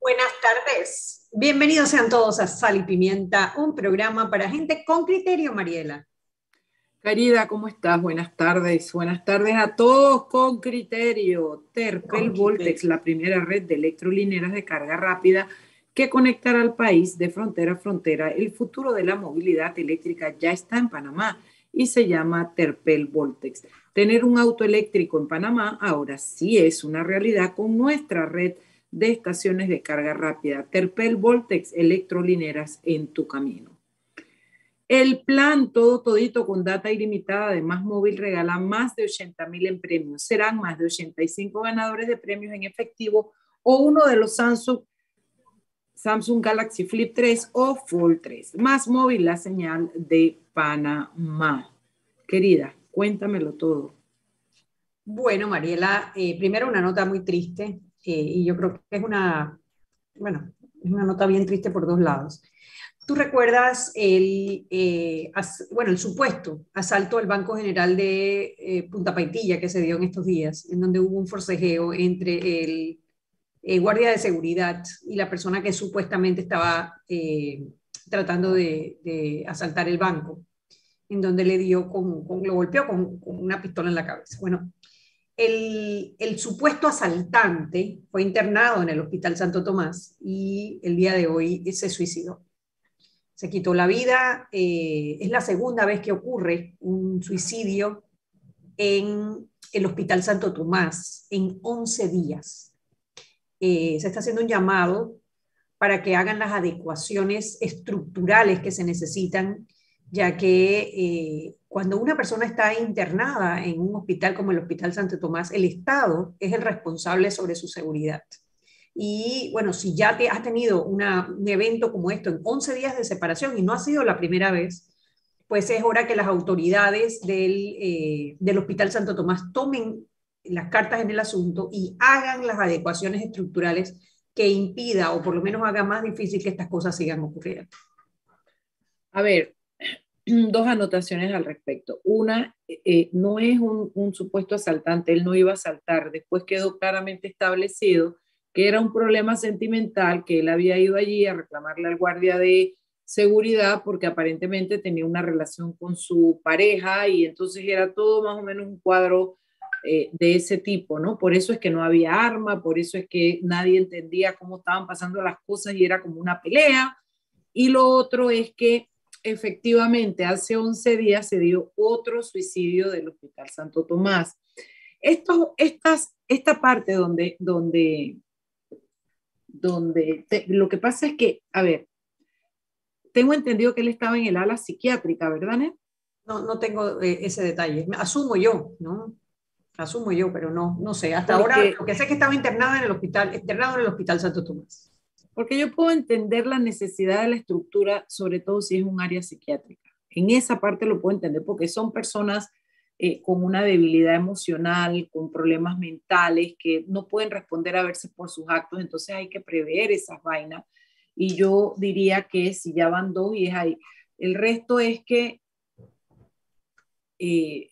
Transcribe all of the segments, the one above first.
Buenas tardes. Bienvenidos sean todos a Sal y Pimienta, un programa para gente con criterio, Mariela. Querida, ¿cómo estás? Buenas tardes. Buenas tardes a todos con criterio. Terpel Voltex, la primera red de electrolineras de carga rápida que conectará al país de frontera a frontera. El futuro de la movilidad eléctrica ya está en Panamá y se llama Terpel Voltex. Tener un auto eléctrico en Panamá ahora sí es una realidad con nuestra red de estaciones de carga rápida. Terpel Voltex, electrolineras en tu camino. El plan todo todito con data ilimitada de Más Móvil regala más de 80 mil en premios. Serán más de 85 ganadores de premios en efectivo o uno de los Samsung, Samsung Galaxy Flip 3 o Fold 3. Más Móvil, la señal de Panamá. Querida, cuéntamelo todo. Bueno, Mariela, eh, primero una nota muy triste y yo creo que es una, bueno, es una nota bien triste por dos lados. ¿Tú recuerdas el, eh, bueno, el supuesto asalto al Banco General de eh, Punta Paitilla que se dio en estos días, en donde hubo un forcejeo entre el, guardia de seguridad y la persona que supuestamente estaba tratando de, asaltar el banco, en donde le dio con, lo golpeó con, con, una pistola en la cabeza? Bueno, el, supuesto asaltante fue internado en el Hospital Santo Tomás y el día de hoy se suicidó. Se quitó la vida. Eh, es la segunda vez que ocurre un suicidio en el Hospital Santo Tomás en 11 días. Eh, se está haciendo un llamado para que hagan las adecuaciones estructurales que se necesitan, ya que eh, cuando una persona está internada en un hospital como el Hospital Santo Tomás, el Estado es el responsable sobre su seguridad. Y bueno, si ya te has tenido un evento como esto en 11 días de separación y no ha sido la primera vez, pues es hora que las autoridades del, eh, del Hospital Santo Tomás tomen las cartas en el asunto y hagan las adecuaciones estructurales que impida o por lo menos haga más difícil que estas cosas sigan ocurriendo. A ver, dos anotaciones al respecto. Una, eh, no es un, supuesto asaltante, él no iba a asaltar. Después quedó claramente establecido que era un problema sentimental, que él había ido allí a reclamarle al guardia de seguridad porque aparentemente tenía una relación con su pareja y entonces era todo más o menos un cuadro eh, de ese tipo, ¿no? Por eso es que no había arma, por eso es que nadie entendía cómo estaban pasando las cosas y era como una pelea. Y lo otro es que efectivamente, hace 11 días se dio otro suicidio del Hospital Santo Tomás. Esto, estas, esta parte donde, donde, donde lo que pasa es que, a ver, tengo entendido que él estaba en el ala psiquiátrica, ¿verdad, Ned? No, no tengo eh, ese detalle. Asumo yo, ¿no? Asumo yo, pero no, no sé. Hasta ahora lo que sé es que estaba internado en el hospital, internado en el Hospital Santo Tomás. Porque yo puedo entender la necesidad de la estructura, sobre todo si es un área psiquiátrica. En esa parte lo puedo entender porque son personas eh, con una debilidad emocional, con problemas mentales, que no pueden responder a verse por sus actos, entonces hay que prever esas vainas. Y yo diría que si ya van dos y es ahí. El resto es que eh,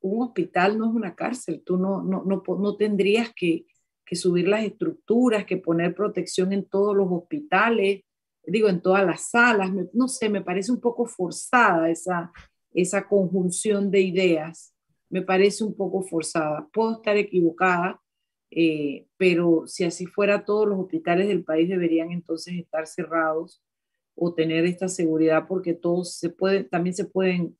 un hospital no es una cárcel, tú no, no, no, no tendrías que, que subir las estructuras, que poner protección en todos los hospitales, digo, en todas las salas, no sé, me parece un poco forzada esa, esa conjunción de ideas, me parece un poco forzada. Puedo estar equivocada, eh, pero si así fuera, todos los hospitales del país deberían entonces estar cerrados o tener esta seguridad porque todos se pueden, también se pueden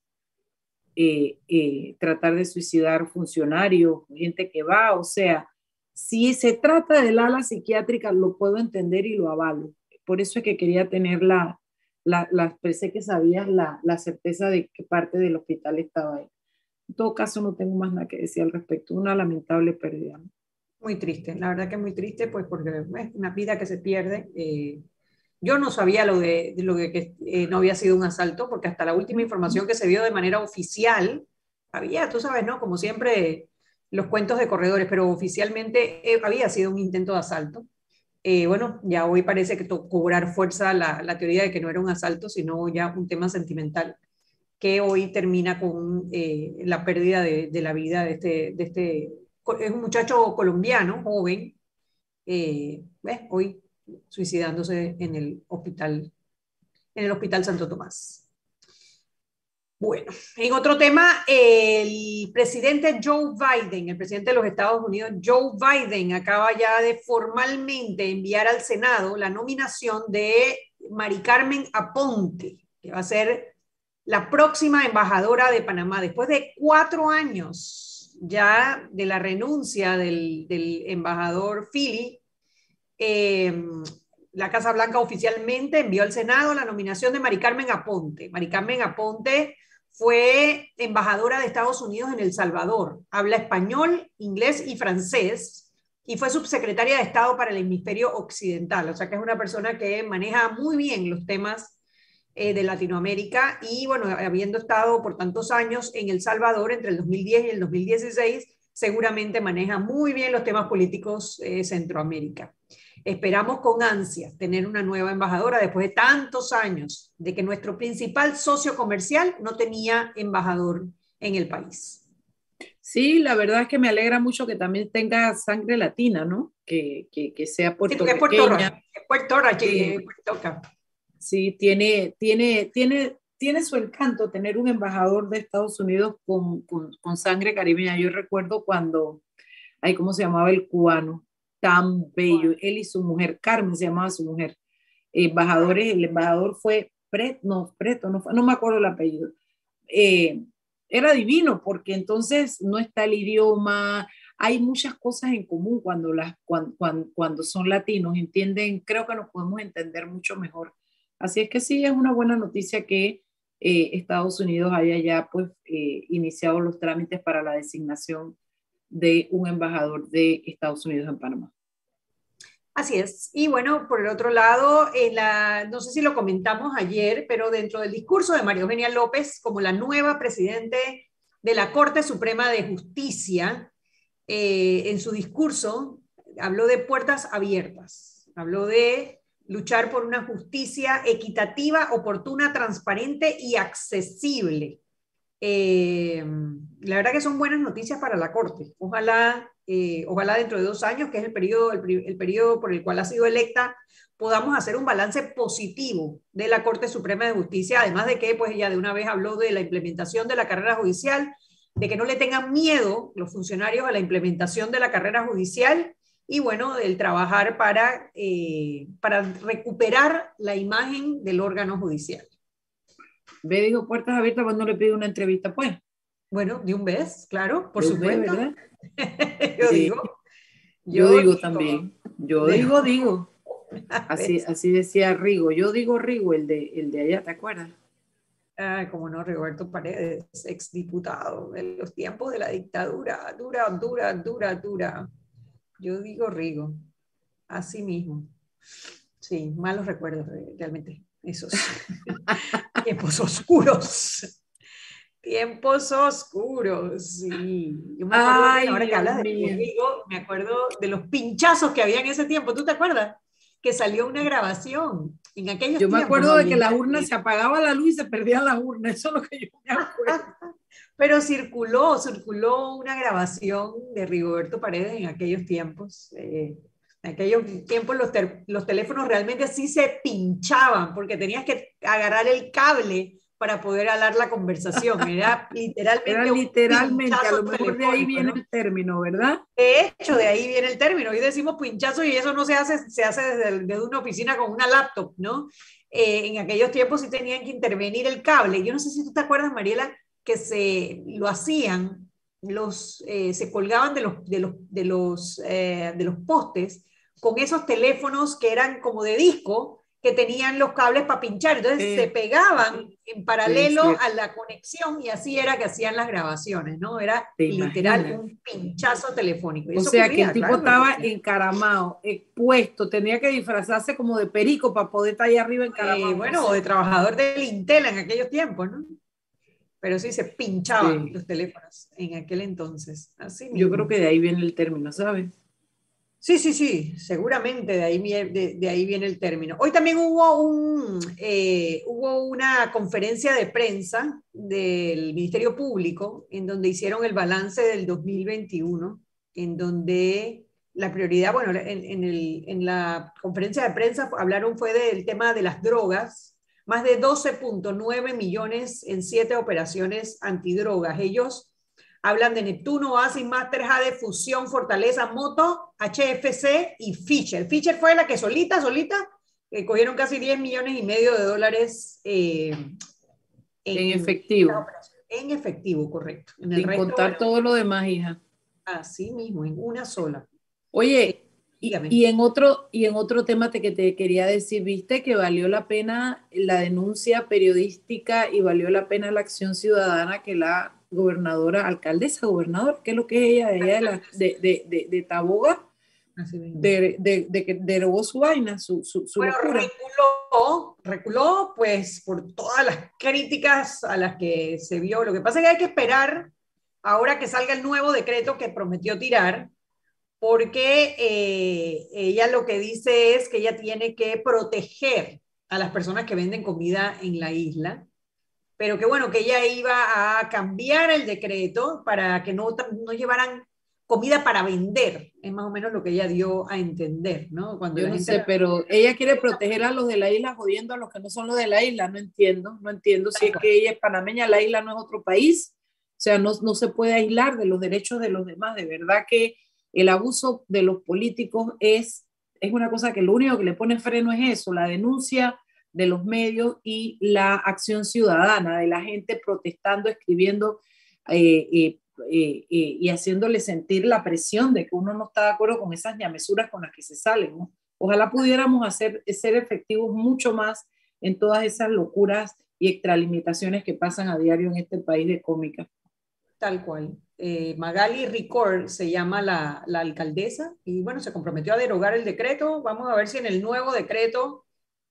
eh, eh, tratar de suicidar funcionarios, gente que va, o sea, si se trata del ala psiquiátrica, lo puedo entender y lo avalo. Por eso es que quería tener la, la, la pensé que sabías la, la, certeza de que parte del hospital estaba ahí. En todo caso, no tengo más nada que decir al respecto. Una lamentable pérdida. Muy triste, la verdad que muy triste, pues porque es una vida que se pierde. Eh, yo no sabía lo de, lo de que eh, no había sido un asalto, porque hasta la última información que se dio de manera oficial, había, tú sabes, ¿no? Como siempre, los cuentos de corredores, pero oficialmente eh, había sido un intento de asalto. Eh, bueno, ya hoy parece que cobrar fuerza la, la, teoría de que no era un asalto, sino ya un tema sentimental, que hoy termina con eh, la pérdida de, de, la vida de este, de este, es un muchacho colombiano, joven, ¿ves? hoy suicidándose en el hospital, en el hospital Santo Tomás. Bueno, en otro tema, el presidente Joe Biden, el presidente de los Estados Unidos, Joe Biden, acaba ya de formalmente enviar al Senado la nominación de Mari Carmen Aponte, que va a ser la próxima embajadora de Panamá. Después de cuatro años ya de la renuncia del, embajador Philly, eh, la Casa Blanca oficialmente envió al Senado la nominación de Mari Carmen Aponte. Mari Carmen Aponte fue embajadora de Estados Unidos en El Salvador. Habla español, inglés y francés y fue subsecretaria de Estado para el hemisferio occidental. O sea que es una persona que maneja muy bien los temas eh, de Latinoamérica y bueno, habiendo estado por tantos años en El Salvador entre el 2010 y el 2016, seguramente maneja muy bien los temas políticos de Centroamérica. Esperamos con ansia tener una nueva embajadora después de tantos años de que nuestro principal socio comercial no tenía embajador en el país. Sí, la verdad es que me alegra mucho que también tenga sangre latina, ¿no? Que, que, sea puertorriqueña. Sí, Puerto, Puerto, Sí, tiene, tiene, tiene, tiene su encanto tener un embajador de Estados Unidos con, con, con sangre caribeña. Yo recuerdo cuando, ay, ¿cómo se llamaba el cubano? Tan bello. Él y su mujer, Carmen se llamaba su mujer, embajadores, el embajador fue Preto, no, Preto, no, no me acuerdo el apellido. Eh, era divino porque entonces no está el idioma, hay muchas cosas en común cuando, las, cuando, cuando, son latinos, entienden, creo que nos podemos entender mucho mejor. Así es que sí, es una buena noticia que eh, Estados Unidos haya ya pues eh, iniciado los trámites para la designación de un embajador de Estados Unidos en Panamá. Así es. Y bueno, por el otro lado, en la, no sé si lo comentamos ayer, pero dentro del discurso de María Eugenia López como la nueva presidente de la Corte Suprema de Justicia, eh, en su discurso habló de puertas abiertas, habló de luchar por una justicia equitativa, oportuna, transparente y accesible. Eh, la verdad que son buenas noticias para la Corte. Ojalá, eh, ojalá dentro de dos años, que es el periodo, el, periodo por el cual ha sido electa, podamos hacer un balance positivo de la Corte Suprema de Justicia, además de que pues ella de una vez habló de la implementación de la carrera judicial, de que no le tengan miedo los funcionarios a la implementación de la carrera judicial y bueno, el trabajar para, eh, para recuperar la imagen del órgano judicial. Ve, digo, puertas abiertas cuando le pide una entrevista, pues. Bueno, de un vez, claro, por supuesto. ¿verdad? yo digo. Yo, digo, también. Yo digo, digo. Así, así decía Rigo. Yo digo Rigo, el de, el de allá, ¿te acuerdas? Ah, como no, Roberto Paredes, exdiputado de los tiempos de la dictadura. Dura, dura, dura, dura. Yo digo Rigo. Así mismo. Sí, malos recuerdos realmente esos tiempos oscuros. Tiempos oscuros, sí. Yo me acuerdo, ahora que hablas de Rigo, me acuerdo de los pinchazos que había en ese tiempo. ¿Tú te acuerdas? Que salió una grabación en aquellos Yo me acuerdo de que la urna se apagaba la luz y se perdía la urna. Eso es lo que yo me acuerdo. Pero circuló, circuló una grabación de Rigoberto Paredes en aquellos tiempos. Eh, en aquellos tiempos los, los teléfonos realmente sí se pinchaban porque tenías que agarrar el cable para poder hablar la conversación. Era literalmente. Era literalmente, a lo mejor de ahí viene el término, ¿verdad? De hecho, de ahí viene el término. Hoy decimos pinchazo y eso no se hace, se hace desde, una oficina con una laptop, ¿no? Eh, en aquellos tiempos sí tenían que intervenir el cable. Yo no sé si tú te acuerdas, Mariela, que se lo hacían, los, eh, se colgaban de los, de los, de los, eh, de los postes con esos teléfonos que eran como de disco, que tenían los cables para pinchar, entonces se pegaban en paralelo a la conexión y así era que hacían las grabaciones, ¿no? Era literal un pinchazo telefónico. o sea que el tipo estaba encaramado, expuesto, tenía que disfrazarse como de perico para poder estar ahí arriba encaramado. Eh, bueno, o de trabajador del Intel en aquellos tiempos, ¿no? Pero sí se pinchaban los teléfonos en aquel entonces. Así Yo creo que de ahí viene el término, ¿sabes? Sí, sí, sí, seguramente de ahí, de, ahí viene el término. Hoy también hubo, un, eh, hubo una conferencia de prensa del Ministerio Público en donde hicieron el balance del 2021, en donde la prioridad, bueno, en, en, la conferencia de prensa hablaron fue del tema de las drogas, más de 12.9 millones en siete operaciones antidrogas. Ellos hablan de Neptuno, Oasis, Master, de Fusión, Fortaleza, Moto, HFC y Fisher. Fisher fue la que solita, solita, eh, cogieron casi 10 millones y medio de dólares eh, en, efectivo. En efectivo, correcto. En Sin contar todo lo demás, hija. Así mismo, en una sola. Oye, y, en otro, y en otro tema que te quería decir, viste que valió la pena la denuncia periodística y valió la pena la acción ciudadana que la gobernadora, alcaldesa, gobernador, ¿qué es lo que es ella? Ella de, de, de, de Taboga, de, de, que derogó su vaina, su, su, bueno, reculó, reculó, pues por todas las críticas a las que se vio. Lo que pasa es que hay que esperar ahora que salga el nuevo decreto que prometió tirar, porque eh, ella lo que dice es que ella tiene que proteger a las personas que venden comida en la isla, pero que bueno, que ella iba a cambiar el decreto para que no, no llevaran comida para vender, es más o menos lo que ella dio a entender, ¿no? Cuando Yo no sé, pero ella quiere proteger a los de la isla jodiendo a los que no son los de la isla, no entiendo, no entiendo si es que ella es panameña, la isla no es otro país, o sea, no, no se puede aislar de los derechos de los demás, de verdad que el abuso de los políticos es, es una cosa que lo único que le pone freno es eso, la denuncia de los medios y la acción ciudadana, de la gente protestando, escribiendo eh, eh, eh, y haciéndole sentir la presión de que uno no está de acuerdo con esas ñamesuras con las que se salen. Ojalá pudiéramos hacer, ser efectivos mucho más en todas esas locuras y extralimitaciones que pasan a diario en este país de cómica. Tal cual. Eh, Magali Ricord se llama la, alcaldesa y bueno, se comprometió a derogar el decreto. Vamos a ver si en el nuevo decreto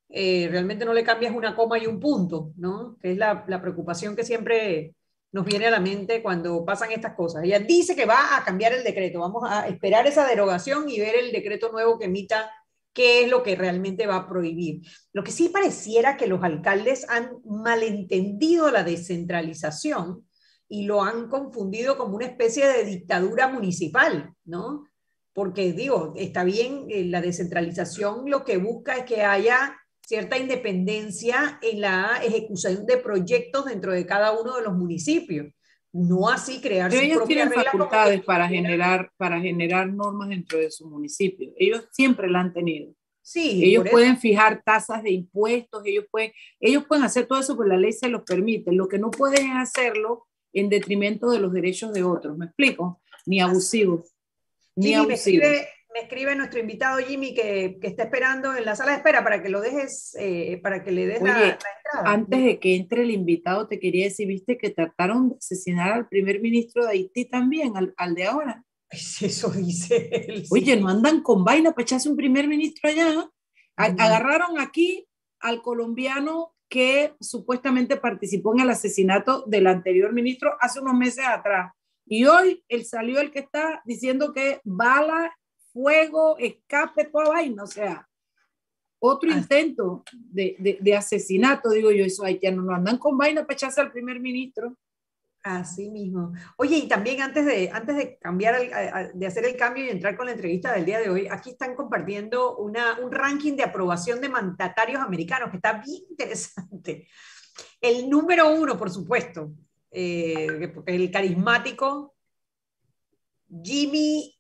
eh, realmente no le cambias una coma y un punto, ¿no? Que es la, preocupación que siempre nos viene a la mente cuando pasan estas cosas. Ella dice que va a cambiar el decreto. Vamos a esperar esa derogación y ver el decreto nuevo que emita qué es lo que realmente va a prohibir. Lo que sí pareciera que los alcaldes han malentendido la descentralización y lo han confundido como una especie de dictadura municipal, ¿no? Porque digo, está bien, eh, la descentralización lo que busca es que haya cierta independencia en la ejecución de proyectos dentro de cada uno de los municipios. No así crear Pero ellos tienen facultades para generar, para generar normas dentro de su municipio. Ellos siempre la han tenido. Sí, ellos pueden fijar tasas de impuestos, ellos pueden, ellos pueden hacer todo eso porque la ley se los permite. Lo que no pueden es hacerlo en detrimento de los derechos de otros. ¿Me explico? Ni abusivos. Ni Me, escribe, nuestro invitado Jimmy que, que, está esperando en la sala de espera para que lo dejes, eh, para que le des la, entrada. Antes de que entre el invitado, te quería decir, viste que trataron de asesinar al primer ministro de Haití también, al, al de ahora. Eso dice él. Oye, no andan con vaina para echarse un primer ministro allá. Agarraron aquí al colombiano que supuestamente participó en el asesinato del anterior ministro hace unos meses atrás. Y hoy él salió el que está diciendo que bala, fuego, escape, toda vaina. O sea, otro intento de, de, asesinato, digo yo, eso haitianos no andan con vaina para echarse al primer ministro. Así mismo. Oye, y también antes de, antes de cambiar, de hacer el cambio y entrar con la entrevista del día de hoy, aquí están compartiendo una, un ranking de aprobación de mandatarios americanos que está bien interesante. El número uno, por supuesto, eh, el carismático Jimmy,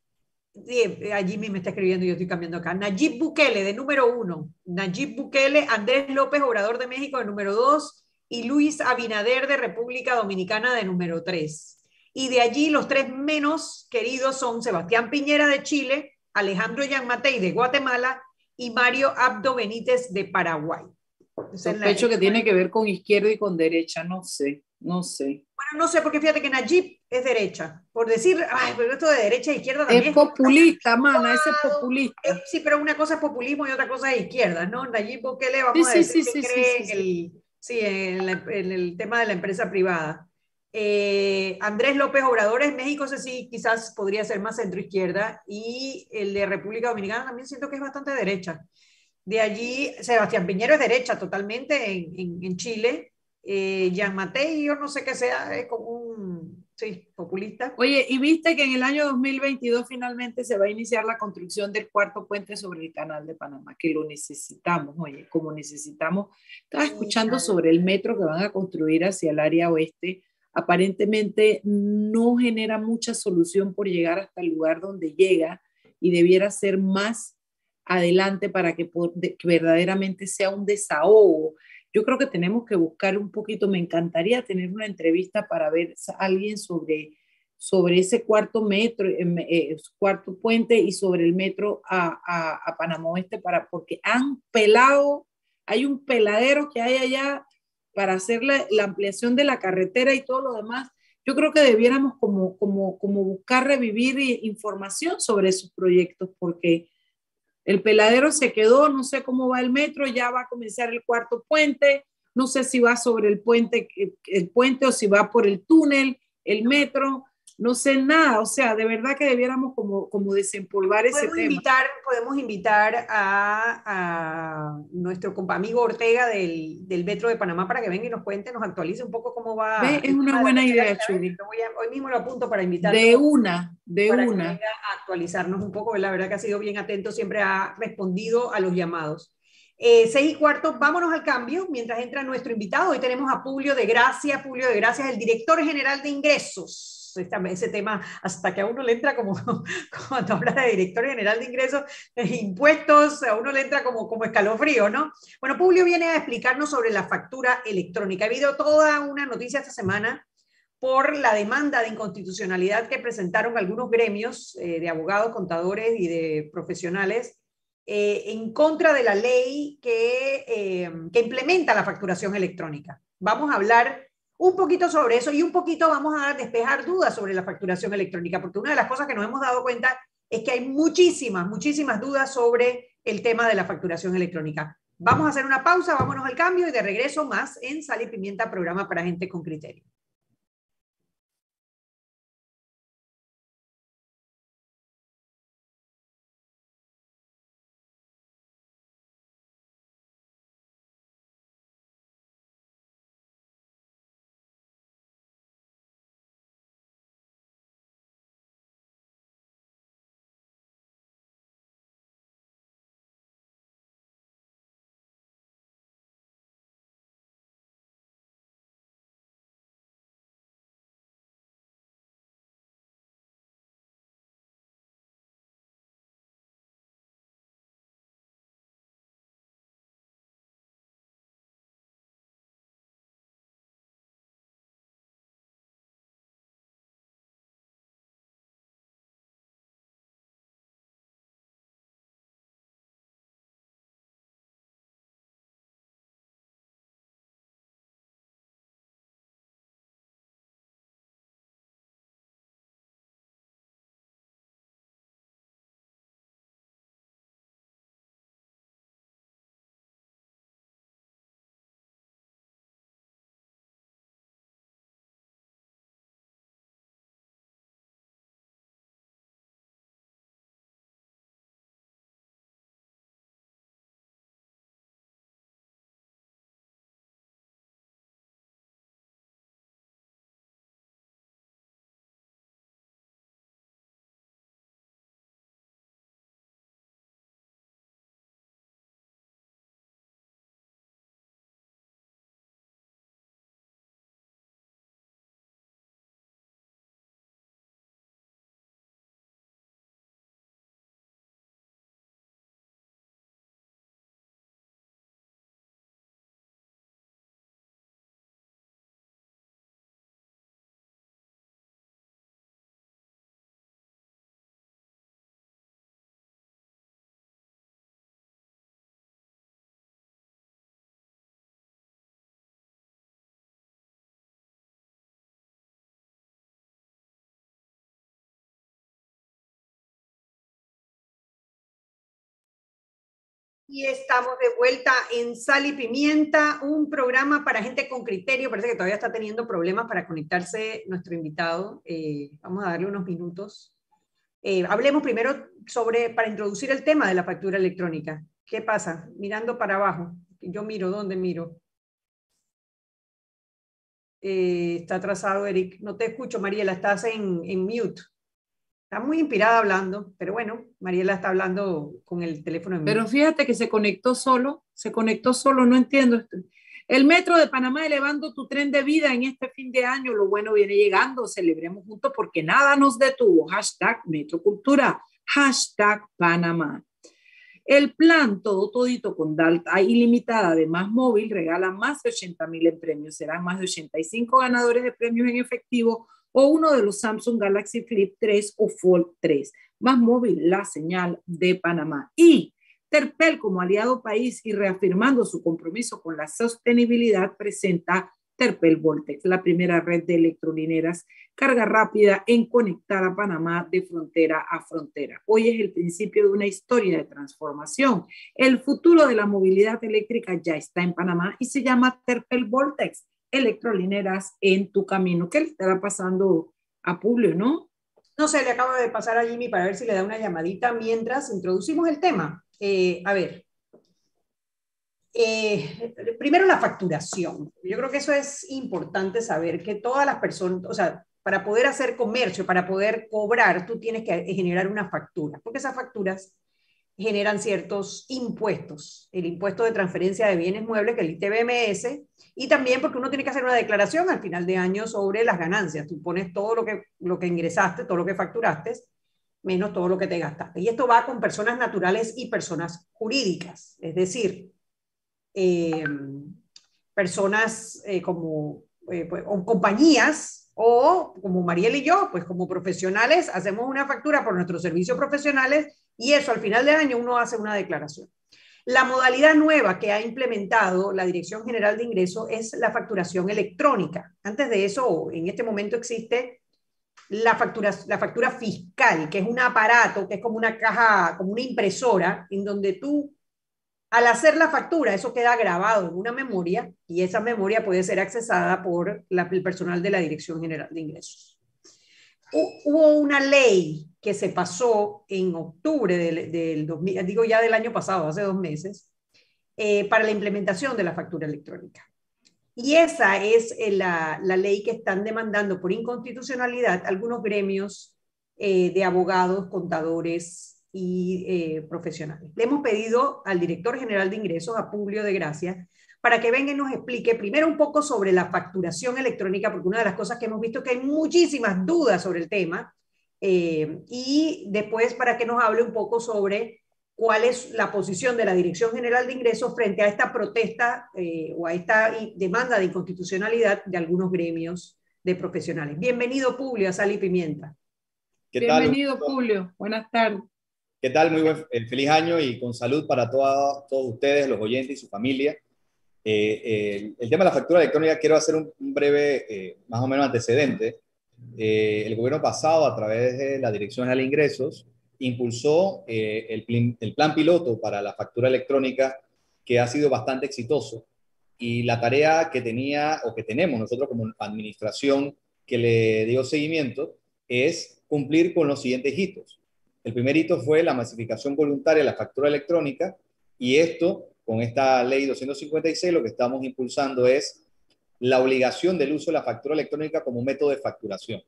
eh, a Jimmy me está escribiendo, yo estoy cambiando acá, Nayib Bukele, de número uno. Nayib Bukele, Andrés López, Obrador de México, de número dos y Luis Abinader de República Dominicana de número 3. Y de allí los tres menos queridos son Sebastián Piñera de Chile, Alejandro Yanmatei de Guatemala y Mario Abdo Benítez de Paraguay. Sospecho que tiene que ver con izquierda y con derecha, no sé, no sé. Bueno, no sé, porque fíjate que Najib es derecha. Por decir, ay, pero esto de derecha e izquierda también. Es populista, mana, ese es populista. sí, pero una cosa es populismo y otra cosa es izquierda, ¿no? Najib le vamos a decir que cree el Sí, en, el tema de la empresa privada. Eh, Andrés López Obrador en México, ese sí, quizás podría ser más centro-izquierda, y el de República Dominicana también siento que es bastante derecha. De allí, Sebastián Piñero es derecha totalmente en, en, Chile. Eh, Jean Matei, yo no sé qué sea, es como un, Sí, populista. Oye, y viste que en el año 2022 finalmente se va a iniciar la construcción del cuarto puente sobre el canal de Panamá, que lo necesitamos, oye, como necesitamos. Estaba escuchando sobre el metro que van a construir hacia el área oeste. Aparentemente no genera mucha solución por llegar hasta el lugar donde llega y debiera ser más adelante para que, que verdaderamente sea un desahogo yo creo que tenemos que buscar un poquito, me encantaría tener una entrevista para ver a alguien sobre, sobre ese cuarto metro, eh, eh, cuarto puente y sobre el metro a, a, a Panamá Oeste, para, porque han pelado, hay un peladero que hay allá para hacer la, la, ampliación de la carretera y todo lo demás. Yo creo que debiéramos como, como, como buscar revivir información sobre esos proyectos, porque el peladero se quedó, no sé cómo va el metro, ya va a comenzar el cuarto puente, no sé si va sobre el puente, el puente o si va por el túnel, el metro, no sé nada, o sea, de verdad que debiéramos como, como desempolvar ese tema. Invitar, podemos invitar a, a nuestro amigo Ortega del, del, Metro de Panamá para que venga y nos cuente, nos actualice un poco cómo va. Es una buena idea, Chuli. Hoy mismo lo apunto para invitar. De una, de para una. Que venga a actualizarnos un poco, la verdad que ha sido bien atento, siempre ha respondido a los llamados. Eh, seis y cuarto, vámonos al cambio mientras entra nuestro invitado. Hoy tenemos a Publio de Gracia. Publio de Gracia es el director general de ingresos ese tema hasta que a uno le entra como, cuando habla de director general de ingresos, de impuestos, a uno le entra como, como escalofrío, ¿no? Bueno, Publio viene a explicarnos sobre la factura electrónica. Ha habido toda una noticia esta semana por la demanda de inconstitucionalidad que presentaron algunos gremios eh, de abogados, contadores y de profesionales eh, en contra de la ley que, eh, que implementa la facturación electrónica. Vamos a hablar un poquito sobre eso y un poquito vamos a despejar dudas sobre la facturación electrónica, porque una de las cosas que nos hemos dado cuenta es que hay muchísimas, muchísimas dudas sobre el tema de la facturación electrónica. Vamos a hacer una pausa, vámonos al cambio y de regreso más en Sal y Pimienta, programa para gente con criterio. Y estamos de vuelta en Sal y Pimienta, un programa para gente con criterio. Parece que todavía está teniendo problemas para conectarse nuestro invitado. Eh, vamos a darle unos minutos. Eh, hablemos primero sobre, para introducir el tema de la factura electrónica. ¿Qué pasa? Mirando para abajo. Yo miro, ¿dónde miro? Eh, está atrasado, Eric. No te escucho, Mariela, estás en, en mute. Está muy inspirada hablando, pero bueno, Mariela está hablando con el teléfono en. Pero fíjate que se conectó solo, se conectó solo, no entiendo. El Metro de Panamá elevando tu tren de vida en este fin de año. Lo bueno viene llegando. Celebremos juntos porque nada nos detuvo. Hashtag Metrocultura. Hashtag Panamá. El plan todo todito con data ilimitada de Más Móvil regala más de 80 mil en premios. Serán más de 85 ganadores de premios en efectivo o uno de los Samsung Galaxy Flip 3 o Fold 3. Más Móvil, la señal de Panamá. Y Terpel, como aliado país y reafirmando su compromiso con la sostenibilidad, presenta Terpel Voltex, la primera red de electrolineras carga rápida en conectar a Panamá de frontera a frontera. Hoy es el principio de una historia de transformación. El futuro de la movilidad eléctrica ya está en Panamá y se llama Terpel Voltex, electrolineras en tu camino. ¿Qué le estará pasando a Publio, no? No sé, le acabo de pasar a Jimmy para ver si le da una llamadita mientras introducimos el tema. Eh, a ver, eh, primero la facturación. Yo creo que eso es importante saber que todas las personas, o sea, para poder hacer comercio, para poder cobrar, tú tienes que generar una factura, porque esas facturas generan ciertos impuestos, el impuesto de transferencia de bienes muebles, que es el ITBMS, y también porque uno tiene que hacer una declaración al final de año sobre las ganancias. Tú pones todo lo que, lo que ingresaste, todo lo que facturaste, menos todo lo que te gastaste. Y esto va con personas naturales y personas jurídicas, es decir, eh, personas eh, como eh, pues, o compañías o como Mariel y yo, pues como profesionales, hacemos una factura por nuestros servicios profesionales y eso al final de año uno hace una declaración. La modalidad nueva que ha implementado la Dirección General de Ingresos es la facturación electrónica. Antes de eso, en este momento existe la factura, la fiscal, que es un aparato, que es como una caja, como una impresora, en donde tú, al hacer la factura, eso queda grabado en una memoria y esa memoria puede ser accesada por el personal de la Dirección General de Ingresos. Hubo una ley que se pasó en octubre del, del 2000, digo ya del año pasado, hace dos meses, eh, para la implementación de la factura electrónica. Y esa es eh, la, ley que están demandando por inconstitucionalidad algunos gremios eh, de abogados, contadores y profesionales. Le hemos pedido al director general de ingresos, a Publio de Gracia, para que venga y nos explique primero un poco sobre la facturación electrónica, porque una de las cosas que hemos visto es que hay muchísimas dudas sobre el tema, y después para que nos hable un poco sobre cuál es la posición de la Dirección General de Ingresos frente a esta protesta eh, o a esta demanda de inconstitucionalidad de algunos gremios de profesionales. Bienvenido, Publio, a Sal y Pimienta. Bienvenido, Publio. Buenas tardes. ¿Qué tal? Muy buen, eh, feliz año y con salud para todos ustedes, los oyentes y su familia. Eh, el, tema de la factura electrónica, quiero hacer un, breve, más o menos antecedente. El gobierno pasado, a través de la Dirección General de Ingresos, impulsó eh, el, plan piloto para la factura electrónica que ha sido bastante exitoso y la tarea que tenía o que tenemos nosotros como administración que le dio seguimiento es cumplir con los siguientes hitos. El primer hito fue la masificación voluntaria de la factura electrónica y esto, con esta ley 256, lo que estamos impulsando es la obligación del uso de la factura electrónica como método de facturación,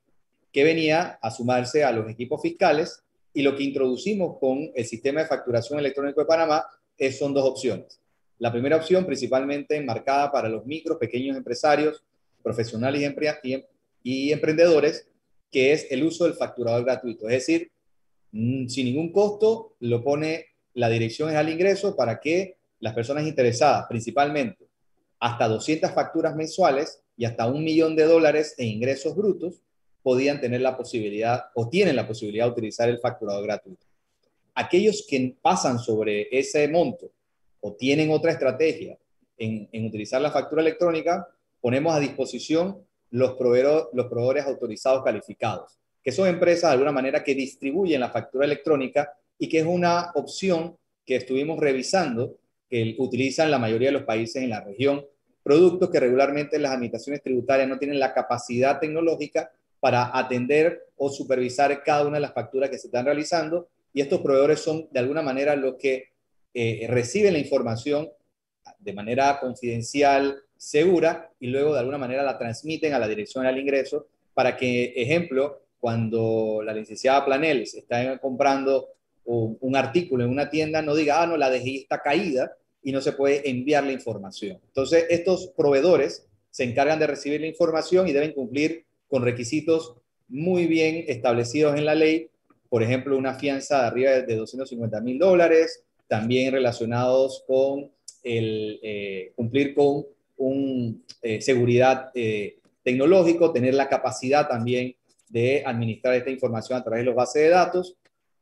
que venía a sumarse a los equipos fiscales y lo que introducimos con el sistema de facturación electrónico de Panamá es, son dos opciones. La primera opción, principalmente enmarcada para los micros, pequeños empresarios, profesionales y, y emprendedores, que es el uso del facturador gratuito. Es decir, mm, sin ningún costo lo pone la Dirección General de Ingresos para que las personas interesadas, principalmente hasta 200 facturas mensuales y hasta un millón de dólares en ingresos brutos, podían tener la posibilidad o tienen la posibilidad de utilizar el facturado gratuito. Aquellos que pasan sobre ese monto o tienen otra estrategia en, utilizar la factura electrónica, ponemos a disposición los, los proveedores autorizados calificados, que son empresas de alguna manera que distribuyen la factura electrónica y que es una opción que estuvimos revisando que utilizan la mayoría de los países en la región, productos que regularmente las administraciones tributarias no tienen la capacidad tecnológica para atender o supervisar cada una de las facturas que se están realizando. Y estos proveedores son de alguna manera los que eh, reciben la información de manera confidencial, segura y luego de alguna manera la transmiten a la dirección al ingreso para que, ejemplo, cuando la licenciada Planels está comprando un, artículo en una tienda, no diga, ah, no, la DGI está caída y no se puede enviar la información. Entonces, estos proveedores se encargan de recibir la información y deben cumplir con requisitos muy bien establecidos en la ley, por ejemplo, una fianza de arriba de 250 mil dólares, también relacionados con el eh, cumplir con un eh, seguridad eh, tecnológico, tener la capacidad también de administrar esta información a través de los bases de datos.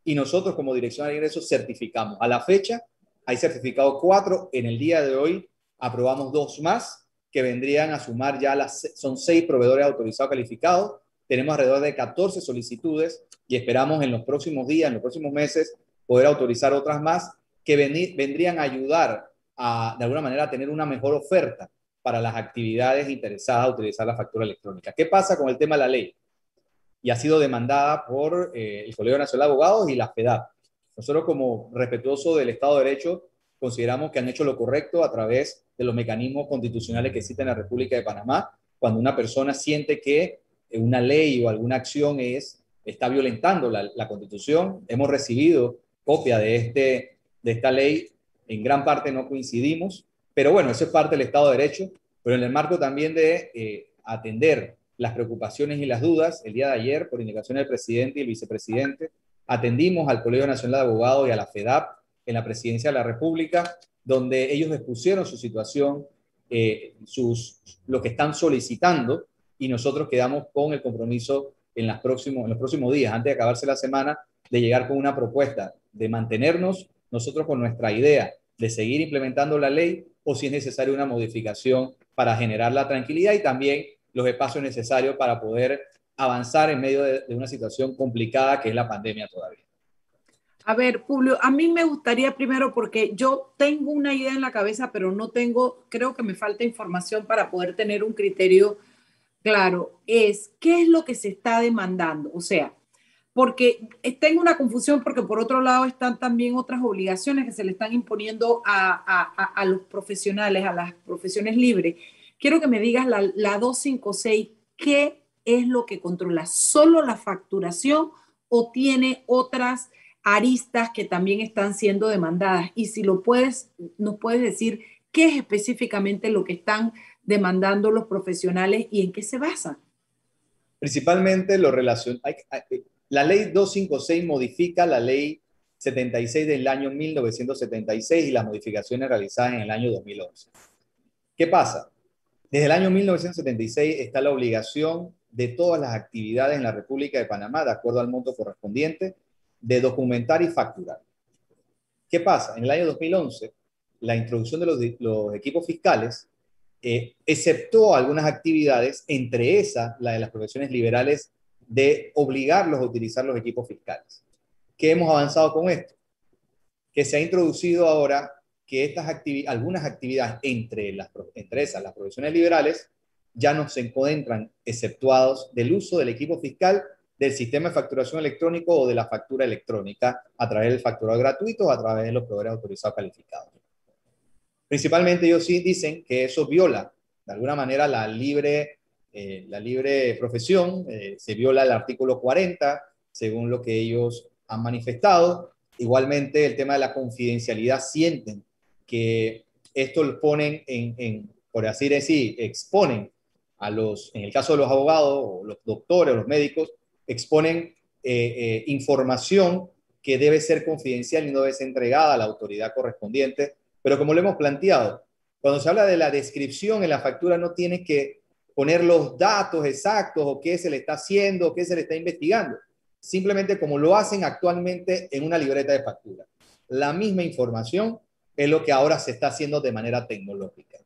Y nosotros como Dirección de Ingresos certificamos. A la fecha hay certificado cuatro. En el día de hoy aprobamos dos más que vendrían a sumar ya las, son seis proveedores autorizados calificados. Tenemos alrededor de 14 solicitudes y esperamos en los próximos días, en los próximos meses, poder autorizar otras más que vendrían a ayudar a, de alguna manera, a tener una mejor oferta para las actividades interesadas a utilizar la factura electrónica. ¿Qué pasa con el tema de la ley? Y ha sido demandada por eh, el Colegio Nacional de Abogados y la FEDAP. Nosotros, como respetuoso del Estado de Derecho, consideramos que han hecho lo correcto a través de los mecanismos constitucionales que existen en la República de Panamá. Cuando una persona siente que una ley o alguna acción es, está violentando la, la Constitución, hemos recibido copia de, este, de esta ley, en gran parte no coincidimos, pero bueno, eso es parte del Estado de Derecho, pero en el marco también de eh, atender las preocupaciones y las dudas, el día de ayer, por indicación del presidente y el vicepresidente, atendimos al Colegio Nacional de Abogados y a la FEDAP en la presidencia de la República, donde ellos expusieron su situación, eh, sus, lo que están solicitando, y nosotros quedamos con el compromiso en, en los próximos días, antes de acabarse la semana, de llegar con una propuesta de mantenernos nosotros con nuestra idea de seguir implementando la ley o si es necesaria una modificación para generar la tranquilidad y también los espacios necesarios para poder avanzar en medio de, una situación complicada que es la pandemia todavía. A ver, Publio, a mí me gustaría primero, porque yo tengo una idea en la cabeza, pero no tengo, creo que me falta información para poder tener un criterio claro, es qué es lo que se está demandando. O sea, porque tengo una confusión porque por otro lado están también otras obligaciones que se le están imponiendo a, los profesionales, a las profesiones libres. Quiero que me digas la, la 256, ¿qué es lo que controla? ¿Solo la facturación o tiene otras aristas que también están siendo demandadas? Y si lo puedes, nos puedes decir qué es específicamente lo que están demandando los profesionales y en qué se basa. Principalmente lo relacion la ley 256 modifica la ley 76 del año 1976 y las modificaciones realizadas en el año 2011. ¿Qué pasa? Desde el año 1976 está la obligación de todas las actividades en la República de Panamá, de acuerdo al monto correspondiente, de documentar y facturar. ¿Qué pasa? En el año 2011, la introducción de los, equipos fiscales eh, exceptó algunas actividades, entre esas la de las profesiones liberales de obligarlos a utilizar los equipos fiscales. ¿Qué hemos avanzado con esto? Que se ha introducido ahora que estas algunas actividades entre, las, entre esas, las profesiones liberales, ya no se encuentran exceptuados del uso del equipo fiscal del sistema de facturación electrónico o de la factura electrónica a través del facturado gratuito o a través de los proveedores autorizados calificados. Principalmente ellos sí dicen que eso viola de alguna manera la libre eh, la libre profesión, eh, se viola el artículo 40, según lo que ellos han manifestado. Igualmente, el tema de la confidencialidad, sienten que esto lo ponen en, por así decir, exponen a los, en el caso de los abogados, o los doctores, o los médicos, exponen eh, información que debe ser confidencial y no debe ser entregada a la autoridad correspondiente. Pero como lo hemos planteado, cuando se habla de la descripción en la factura no tiene que poner los datos exactos o qué se le está haciendo, o qué se le está investigando. Simplemente como lo hacen actualmente en una libreta de factura. La misma información es lo que ahora se está haciendo de manera tecnológica.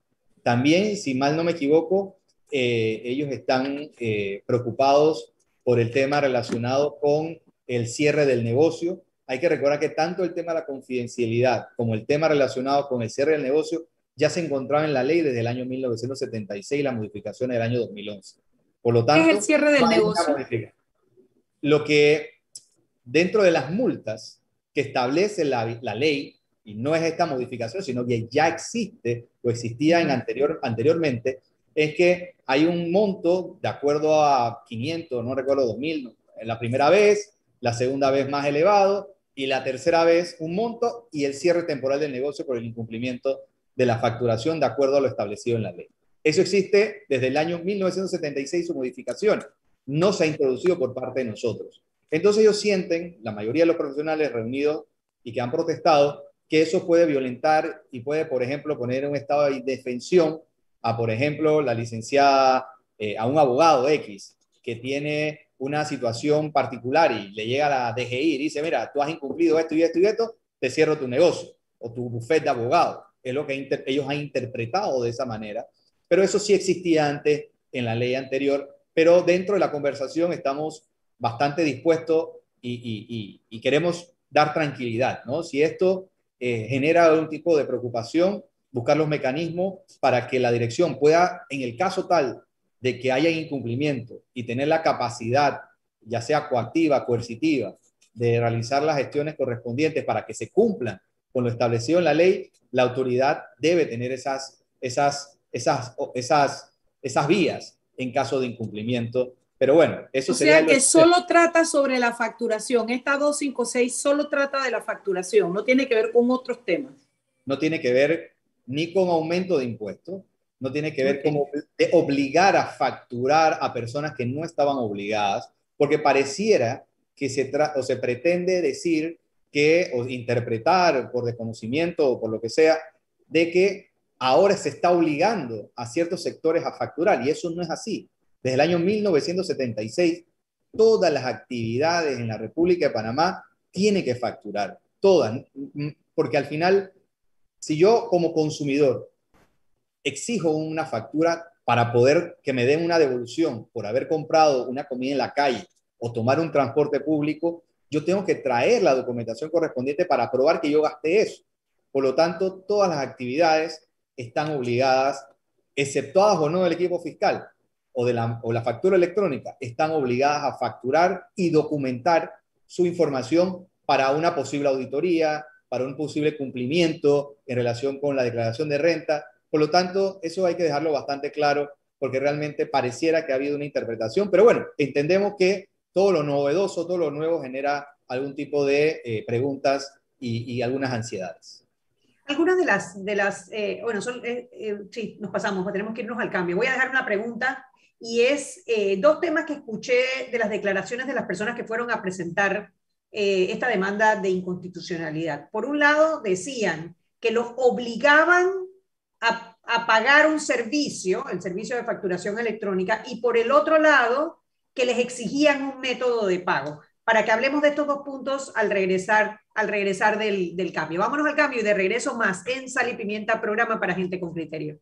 También, si mal no me equivoco, eh, ellos están eh, preocupados por el tema relacionado con el cierre del negocio. Hay que recordar que tanto el tema de la confidencialidad como el tema relacionado con el cierre del negocio ya se encontraba en la ley desde el año 1976 y la modificación del año 2011. Por lo tanto, ¿Qué es el cierre del negocio? Lo que dentro de las multas que establece la, la ley y no es esta modificación, sino que ya existe o existía en anterior, anteriormente, es que hay un monto de acuerdo a 500, no recuerdo 2000, la primera vez, la segunda vez más elevado y la tercera vez un monto y el cierre temporal del negocio por el incumplimiento de la facturación de acuerdo a lo establecido en la ley. Eso existe desde el año 1976, su modificación. No se ha introducido por parte de nosotros. Entonces ellos sienten, la mayoría de los profesionales reunidos y que han protestado, que eso puede violentar y puede, por ejemplo, poner en un estado de indefensión a, por ejemplo, la licenciada, eh, a un abogado X que tiene una situación particular y le llega la DGI y dice, mira, tú has incumplido esto y esto y esto, te cierro tu negocio o tu bufete de abogado. Es lo que ellos han interpretado de esa manera, pero eso sí existía antes en la ley anterior, pero dentro de la conversación estamos bastante dispuestos y, y queremos dar tranquilidad, ¿no? Si esto eh, genera algún tipo de preocupación, buscar los mecanismos para que la dirección pueda, en el caso tal de que haya incumplimiento y tener la capacidad, ya sea coactiva, coercitiva, de realizar las gestiones correspondientes para que se cumplan con lo establecido en la ley, la autoridad debe tener esas, esas, esas, esas, esas vías en caso de incumplimiento pero bueno, eso o sea que solo trata sobre la facturación. Esta 256 solo trata de la facturación, no tiene que ver con otros temas. No tiene que ver ni con aumento de impuestos, no tiene que ver con obligar a facturar a personas que no estaban obligadas, porque pareciera que se, o se pretende decir que, o interpretar por desconocimiento o por lo que sea, de que ahora se está obligando a ciertos sectores a facturar, y eso no es así. Desde el año 1976, todas las actividades en la República de Panamá tienen que facturar, todas, porque al final, si yo como consumidor exijo una factura para poder que me den una devolución por haber comprado una comida en la calle o tomar un transporte público, yo tengo que traer la documentación correspondiente para probar que yo gasté eso. Por lo tanto, todas las actividades están obligadas, exceptuadas o no del equipo fiscal, o, de la, o la factura electrónica están obligadas a facturar y documentar su información para una posible auditoría, para un posible cumplimiento en relación con la declaración de renta. Por lo tanto, eso hay que dejarlo bastante claro porque realmente pareciera que ha habido una interpretación, pero bueno, entendemos que todo lo novedoso, todo lo nuevo genera algún tipo de eh, preguntas y, algunas ansiedades. Algunas de las, de las eh, bueno, son, eh, sí, nos pasamos, tenemos que irnos al cambio. Voy a dejar una pregunta y es eh, dos temas que escuché de las declaraciones de las personas que fueron a presentar eh, esta demanda de inconstitucionalidad. Por un lado, decían que los obligaban a, pagar un servicio, el servicio de facturación electrónica, y por el otro lado, que les exigían un método de pago. Para que hablemos de estos dos puntos al regresar, al regresar del, del cambio. Vámonos al cambio y de regreso más en Sal y Pimienta, programa para gente con criterio.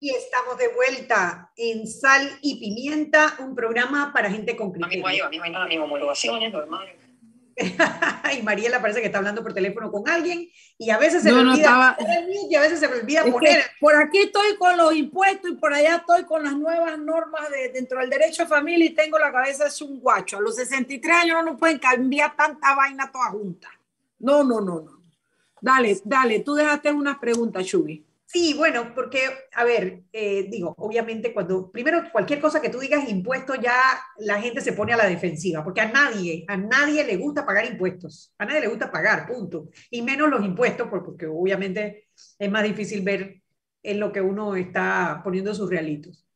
Y estamos de vuelta en Sal y Pimienta, un programa para gente con criterio. A mí, a mí, homologaciones, normal. y Mariela parece que está hablando por teléfono con alguien y a veces se me olvida y a veces se me olvida poner. Por aquí estoy con los impuestos y por allá estoy con las nuevas normas de, dentro del derecho a familia y tengo la cabeza es un guacho. A los 63 años no pueden cambiar tanta vaina toda junta. No, no, no, no. Dale, dale, tú dejaste unas preguntas, Shubi. Sí, bueno, porque, a ver, eh, digo, obviamente cuando, primero, cualquier cosa que tú digas impuesto, ya la gente se pone a la defensiva, porque a nadie, a nadie le gusta pagar impuestos, a nadie le gusta pagar, punto. Y menos los impuestos, porque obviamente es más difícil ver en lo que uno está poniendo sus realitos.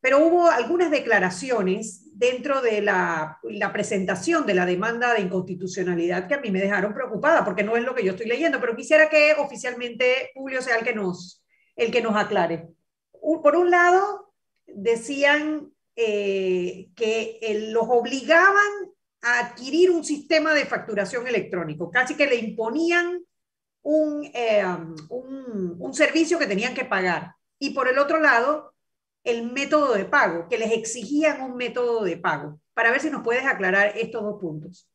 Pero hubo algunas declaraciones dentro de la, presentación de la demanda de inconstitucionalidad que a mí me dejaron preocupada, porque no es lo que yo estoy leyendo, pero quisiera que oficialmente Julio sea el que nos, el que nos aclare. Por un lado, decían eh, que los obligaban a adquirir un sistema de facturación electrónico, casi que le imponían un, eh, un, un servicio que tenían que pagar. Y por el otro lado, el método de pago, que les exigían un método de pago, para ver si nos puedes aclarar estos dos puntos.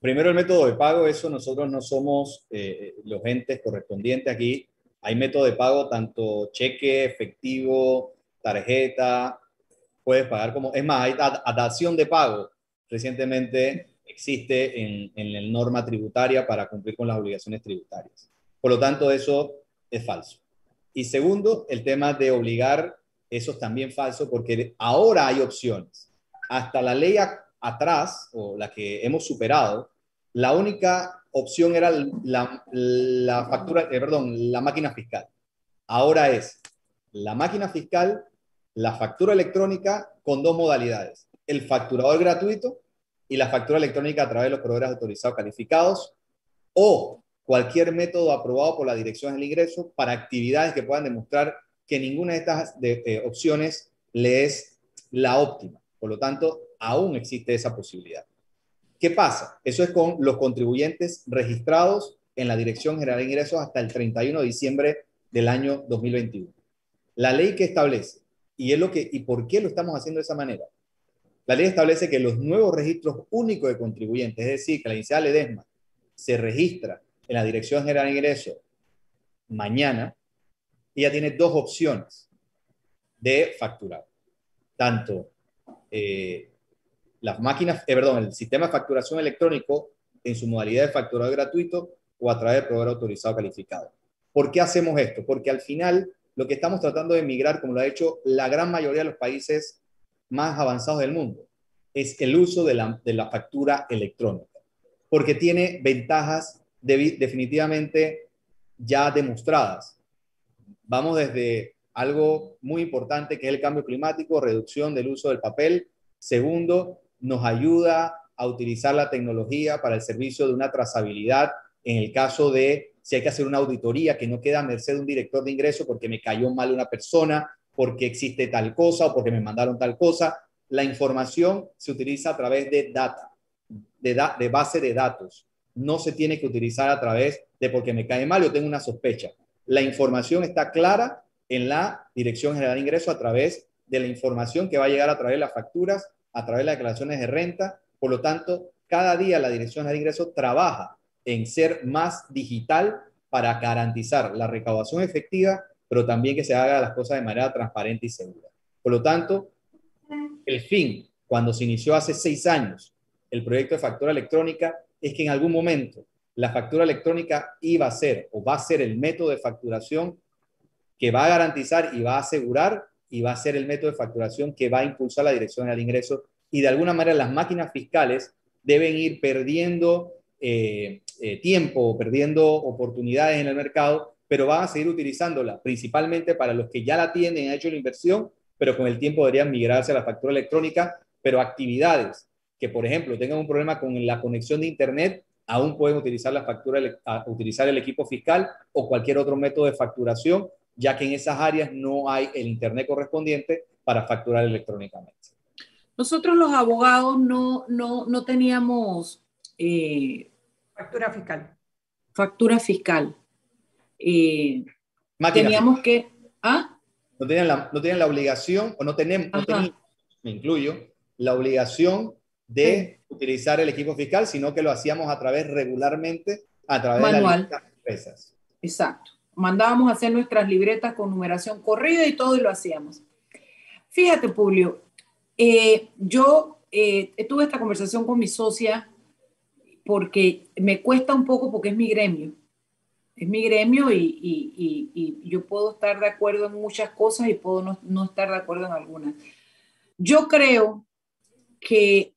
Primero el método de pago, eso nosotros no somos eh, los entes correspondientes aquí. Hay método de pago tanto cheque, efectivo, tarjeta, puedes pagar como... Es más, hay adaptación de pago. Recientemente existe en, en la norma tributaria para cumplir con las obligaciones tributarias. Por lo tanto, eso es falso. Y segundo, el tema de obligar, eso es también falso porque ahora hay opciones. Hasta la ley atrás, o la que hemos superado, la única opción era la, factura, eh, perdón, la máquina fiscal. Ahora es la máquina fiscal, la factura electrónica con dos modalidades, el facturador gratuito y la factura electrónica a través de los proveedores autorizados calificados o cualquier método aprobado por la Dirección del Ingreso para actividades que puedan demostrar que ninguna de estas eh, opciones le es la óptima. Por lo tanto, aún existe esa posibilidad. ¿Qué pasa? Eso es con los contribuyentes registrados en la Dirección General de Ingresos hasta el 31 de diciembre del año 2021. La ley que establece, y, es lo que, ¿y por qué lo estamos haciendo de esa manera? La ley establece que los nuevos registros únicos de contribuyentes, es decir, que la inicial EDESMA se registra en la Dirección General de Ingreso mañana, ella tiene dos opciones de facturar. Tanto eh, las máquinas, eh, perdón, el sistema de facturación electrónico en su modalidad de facturado gratuito o a través de proveedor autorizado calificado. ¿Por qué hacemos esto? Porque al final lo que estamos tratando de migrar, como lo ha hecho la gran mayoría de los países más avanzados del mundo, es el uso de la, de la factura electrónica, porque tiene ventajas definitivamente ya demostradas. Vamos desde algo muy importante que es el cambio climático, reducción del uso del papel. Segundo, nos ayuda a utilizar la tecnología para el servicio de una trazabilidad en el caso de si hay que hacer una auditoría que no queda merced de un director de ingreso porque me cayó mal una persona, porque existe tal cosa o porque me mandaron tal cosa. La información se utiliza a través de data, de base de datos no se tiene que utilizar a través de porque me cae mal, yo tengo una sospecha. La información está clara en la Dirección General de Ingresos a través de la información que va a llegar a través de las facturas, a través de las declaraciones de renta. Por lo tanto, cada día la Dirección General de Ingresos trabaja en ser más digital para garantizar la recaudación efectiva, pero también que se haga las cosas de manera transparente y segura. Por lo tanto, el fin, cuando se inició hace seis años el proyecto de factura electrónica, es que en algún momento la factura electrónica iba a ser o va a ser el método de facturación que va a garantizar y va a asegurar y va a ser el método de facturación que va a impulsar la dirección del ingreso. Y de alguna manera las máquinas fiscales deben ir perdiendo eh, eh, tiempo perdiendo oportunidades en el mercado, pero van a seguir utilizándola principalmente para los que ya la tienen, han hecho la inversión, pero con el tiempo deberían migrarse a la factura electrónica, pero actividades que, por ejemplo, tengan un problema con la conexión de Internet, aún pueden utilizar la factura, utilizar el equipo fiscal o cualquier otro método de facturación, ya que en esas áreas no hay el Internet correspondiente para facturar electrónicamente. Nosotros los abogados no, no, no teníamos... Eh, factura fiscal. Factura fiscal. Eh, teníamos que... ¿Ah? No tenían la, no tenían la obligación, o no tenemos, no tenían, me incluyo, la obligación de utilizar el equipo fiscal, sino que lo hacíamos a través regularmente, a través de las empresas. Exacto. Mandábamos a hacer nuestras libretas con numeración corrida y todo y lo hacíamos. Fíjate, Publio, eh, yo eh, tuve esta conversación con mi socia porque me cuesta un poco porque es mi gremio. Es mi gremio y, y, y, yo puedo estar de acuerdo en muchas cosas y puedo no, no estar de acuerdo en algunas. Yo creo que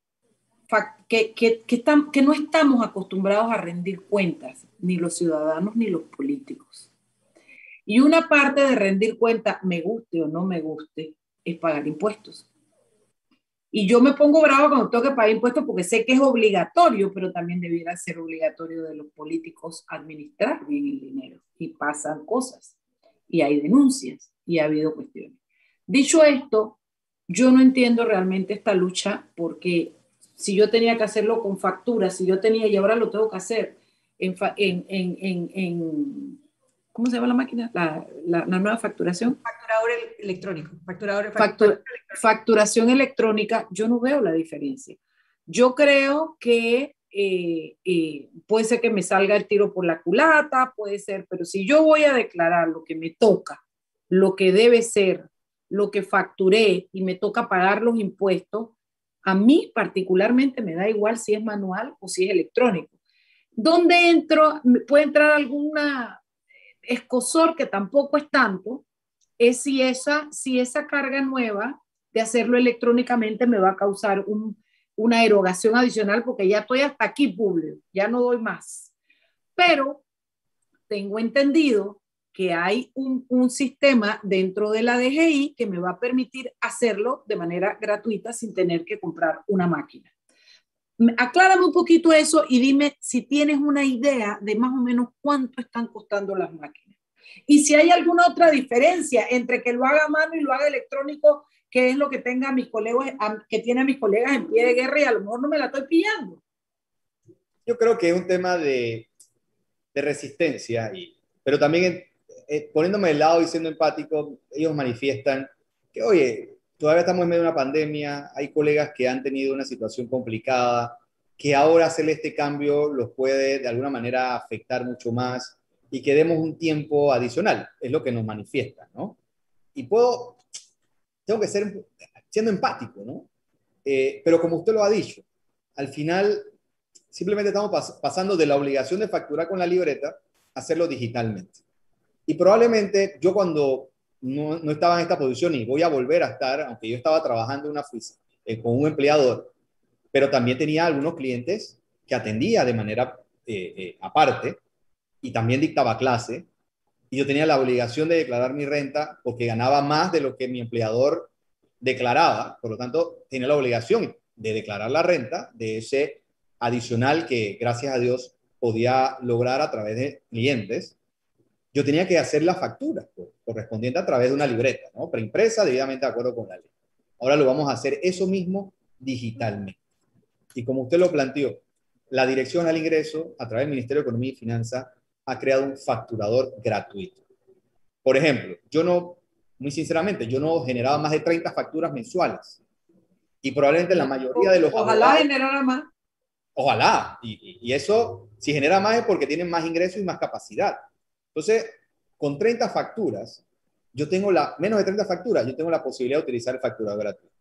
que, que, que, no estamos acostumbrados a rendir cuentas, ni los ciudadanos ni los políticos. Y una parte de rendir cuentas, me guste o no me guste, es pagar impuestos. Y yo me pongo bravo cuando tengo que pagar impuestos porque sé que es obligatorio, pero también debiera ser obligatorio de los políticos administrar bien el dinero. Y pasan cosas, y hay denuncias, y ha habido cuestiones. Dicho esto, yo no entiendo realmente esta lucha porque si yo tenía que hacerlo con facturas, si yo tenía y ahora lo tengo que hacer en, en, en, en ¿cómo se llama la máquina? La, la, nueva facturación. Facturador electrónico. Facturador, Facturación electrónica, yo no veo la diferencia. Yo creo que eh, eh, puede ser que me salga el tiro por la culata, puede ser, pero si yo voy a declarar lo que me toca, lo que debe ser, lo que facturé y me toca pagar los impuestos, a mí particularmente me da igual si es manual o si es electrónico. ¿Dónde entro? Puede entrar alguna escosor que tampoco es tanto, es si esa, si esa carga nueva de hacerlo electrónicamente me va a causar una erogación adicional porque ya estoy hasta aquí ya no doy más. Pero tengo entendido que hay un, un, sistema dentro de la DGI que me va a permitir hacerlo de manera gratuita sin tener que comprar una máquina. Aclárame un poquito eso y dime si tienes una idea de más o menos cuánto están costando las máquinas. Y si hay alguna otra diferencia entre que lo haga a mano y lo haga electrónico, que es lo que tenga mis colegas, que tiene a mis colegas en pie de guerra y a lo mejor no me la estoy pillando. Yo creo que es un tema de, de resistencia, y, pero también eh, poniéndome del lado y siendo empático, ellos manifiestan que, oye, todavía estamos en medio de una pandemia, hay colegas que han tenido una situación complicada, que ahora hacerle este cambio los puede de alguna manera afectar mucho más y que demos un tiempo adicional, es lo que nos manifiesta, ¿no? Y puedo, tengo que ser siendo empático, ¿no? Eh, pero como usted lo ha dicho, al final simplemente estamos pasando de la obligación de facturar con la libreta a hacerlo digitalmente. Y probablemente yo cuando no, no, estaba en esta posición y voy a volver a estar, aunque yo estaba trabajando en una eh, con un empleador, pero también tenía algunos clientes que atendía de manera eh, eh, aparte y también dictaba clase. Y yo tenía la obligación de declarar mi renta porque ganaba más de lo que mi empleador declaraba. Por lo tanto, tenía la obligación de declarar la renta de ese adicional que, gracias a Dios, podía lograr a través de clientes yo tenía que hacer la factura correspondiente a través de una libreta, ¿no? Preimpresa, debidamente de acuerdo con la ley. Ahora lo vamos a hacer eso mismo digitalmente. Y como usted lo planteó, la Dirección al Ingreso, a través del Ministerio de Economía y Finanzas, ha creado un facturador gratuito. Por ejemplo, yo no, muy sinceramente, yo no generaba más de 30 facturas mensuales. Y probablemente la mayoría de los... Ojalá generara más. Ojalá. Y, y, eso, si genera más es porque tienen más ingresos y más capacidad. Entonces, con 30 facturas, yo tengo la, menos de 30 facturas, yo tengo la posibilidad de utilizar el facturador gratuito.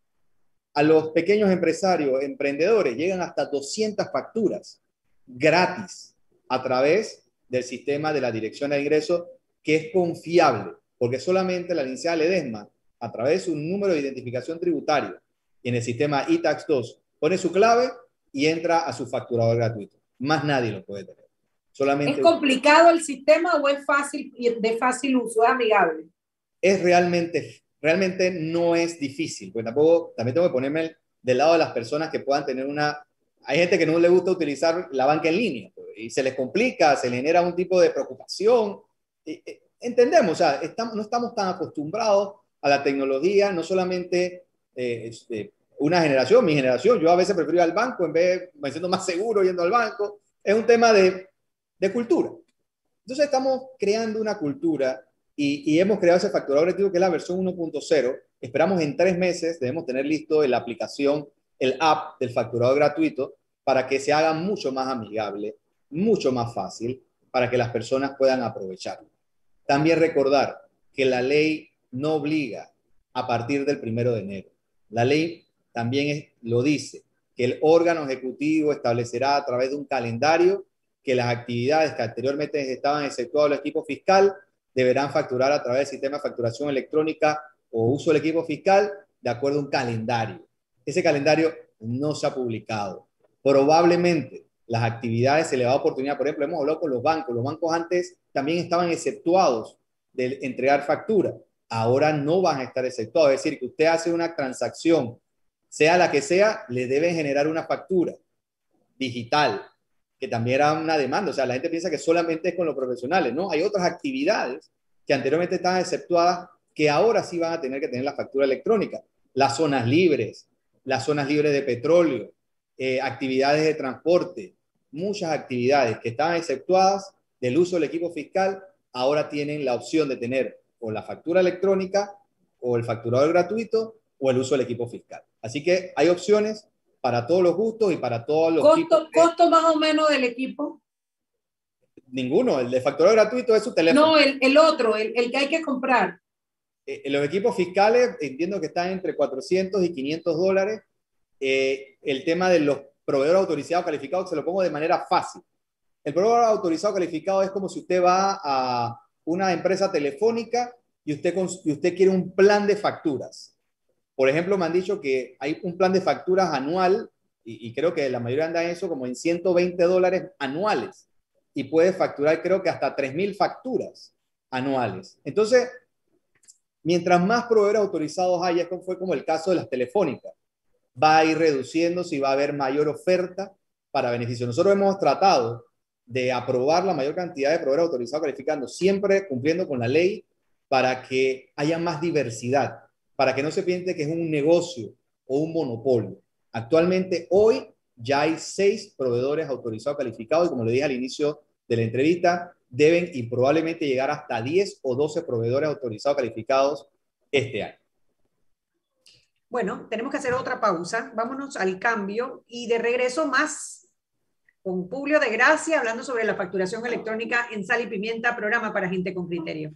A los pequeños empresarios, emprendedores, llegan hasta 200 facturas gratis a través del sistema de la dirección de ingresos, que es confiable, porque solamente la licenciada Ledesma, a través de un número de identificación tributario en el sistema ITAX 2, pone su clave y entra a su facturador gratuito. Más nadie lo puede tener. ¿Es complicado el sistema o es fácil, de fácil uso, es amigable? Es realmente, realmente no es difícil, porque tampoco, también tengo que ponerme del lado de las personas que puedan tener una... Hay gente que no le gusta utilizar la banca en línea pues, y se les complica, se les genera un tipo de preocupación. entendemos, o sea, estamos, no estamos tan acostumbrados a la tecnología, no solamente eh, este, una generación, mi generación, yo a veces prefiero ir al banco en vez, me siento más seguro yendo al banco. Es un tema de de cultura. Entonces estamos creando una cultura y, hemos creado ese facturador gratuito que es la versión 1.0. Esperamos en tres meses, debemos tener listo la aplicación, el app del facturador gratuito para que se haga mucho más amigable, mucho más fácil, para que las personas puedan aprovecharlo. También recordar que la ley no obliga a partir del primero de enero. La ley también lo dice, que el órgano ejecutivo establecerá a través de un calendario que las actividades que anteriormente estaban exceptuadas el equipo fiscal deberán facturar a través del sistema de facturación electrónica o uso del equipo fiscal de acuerdo a un calendario. Ese calendario no se ha publicado. Probablemente las actividades se le da oportunidad, por ejemplo, hemos hablado con los bancos, los bancos antes también estaban exceptuados de entregar factura, ahora no van a estar exceptuados, es decir, que usted hace una transacción, sea la que sea, le deben generar una factura digital, que también era una demanda, o sea, la gente piensa que solamente es con los profesionales, ¿no? Hay otras actividades que anteriormente estaban exceptuadas que ahora sí van a tener que tener la factura electrónica, las zonas libres, las zonas libres de petróleo, eh, actividades de transporte, muchas actividades que estaban exceptuadas del uso del equipo fiscal, ahora tienen la opción de tener o la factura electrónica o el facturador gratuito o el uso del equipo fiscal. Así que hay opciones para todos los gustos y para todos los ¿Costo, ¿Costo más o menos del equipo? Ninguno, el de facturador gratuito es su teléfono. No, el, el otro, el, el, que hay que comprar. Eh, los equipos fiscales entiendo que están entre 400 y 500 dólares eh, el tema de los proveedores autorizados calificados, se lo pongo de manera fácil. El proveedor autorizado calificado es como si usted va a una empresa telefónica y usted, y usted quiere un plan de facturas. Por ejemplo, me han dicho que hay un plan de facturas anual, y, creo que la mayoría anda en eso, como en 120 dólares anuales, y puede facturar creo que hasta 3.000 facturas anuales. Entonces, mientras más proveedores autorizados haya, fue como el caso de las telefónicas va a ir reduciéndose y va a haber mayor oferta para beneficio. Nosotros hemos tratado de aprobar la mayor cantidad de proveedores autorizados calificando, siempre cumpliendo con la ley para que haya más diversidad, para que no se piense que es un negocio o un monopolio. Actualmente, hoy ya hay seis proveedores autorizados calificados y como le dije al inicio de la entrevista, deben y probablemente llegar hasta 10 o 12 proveedores autorizados calificados este año. Bueno, tenemos que hacer otra pausa. Vámonos al cambio y de regreso más con Publio de Gracia hablando sobre la facturación electrónica en sal y pimienta, programa para gente con criterio.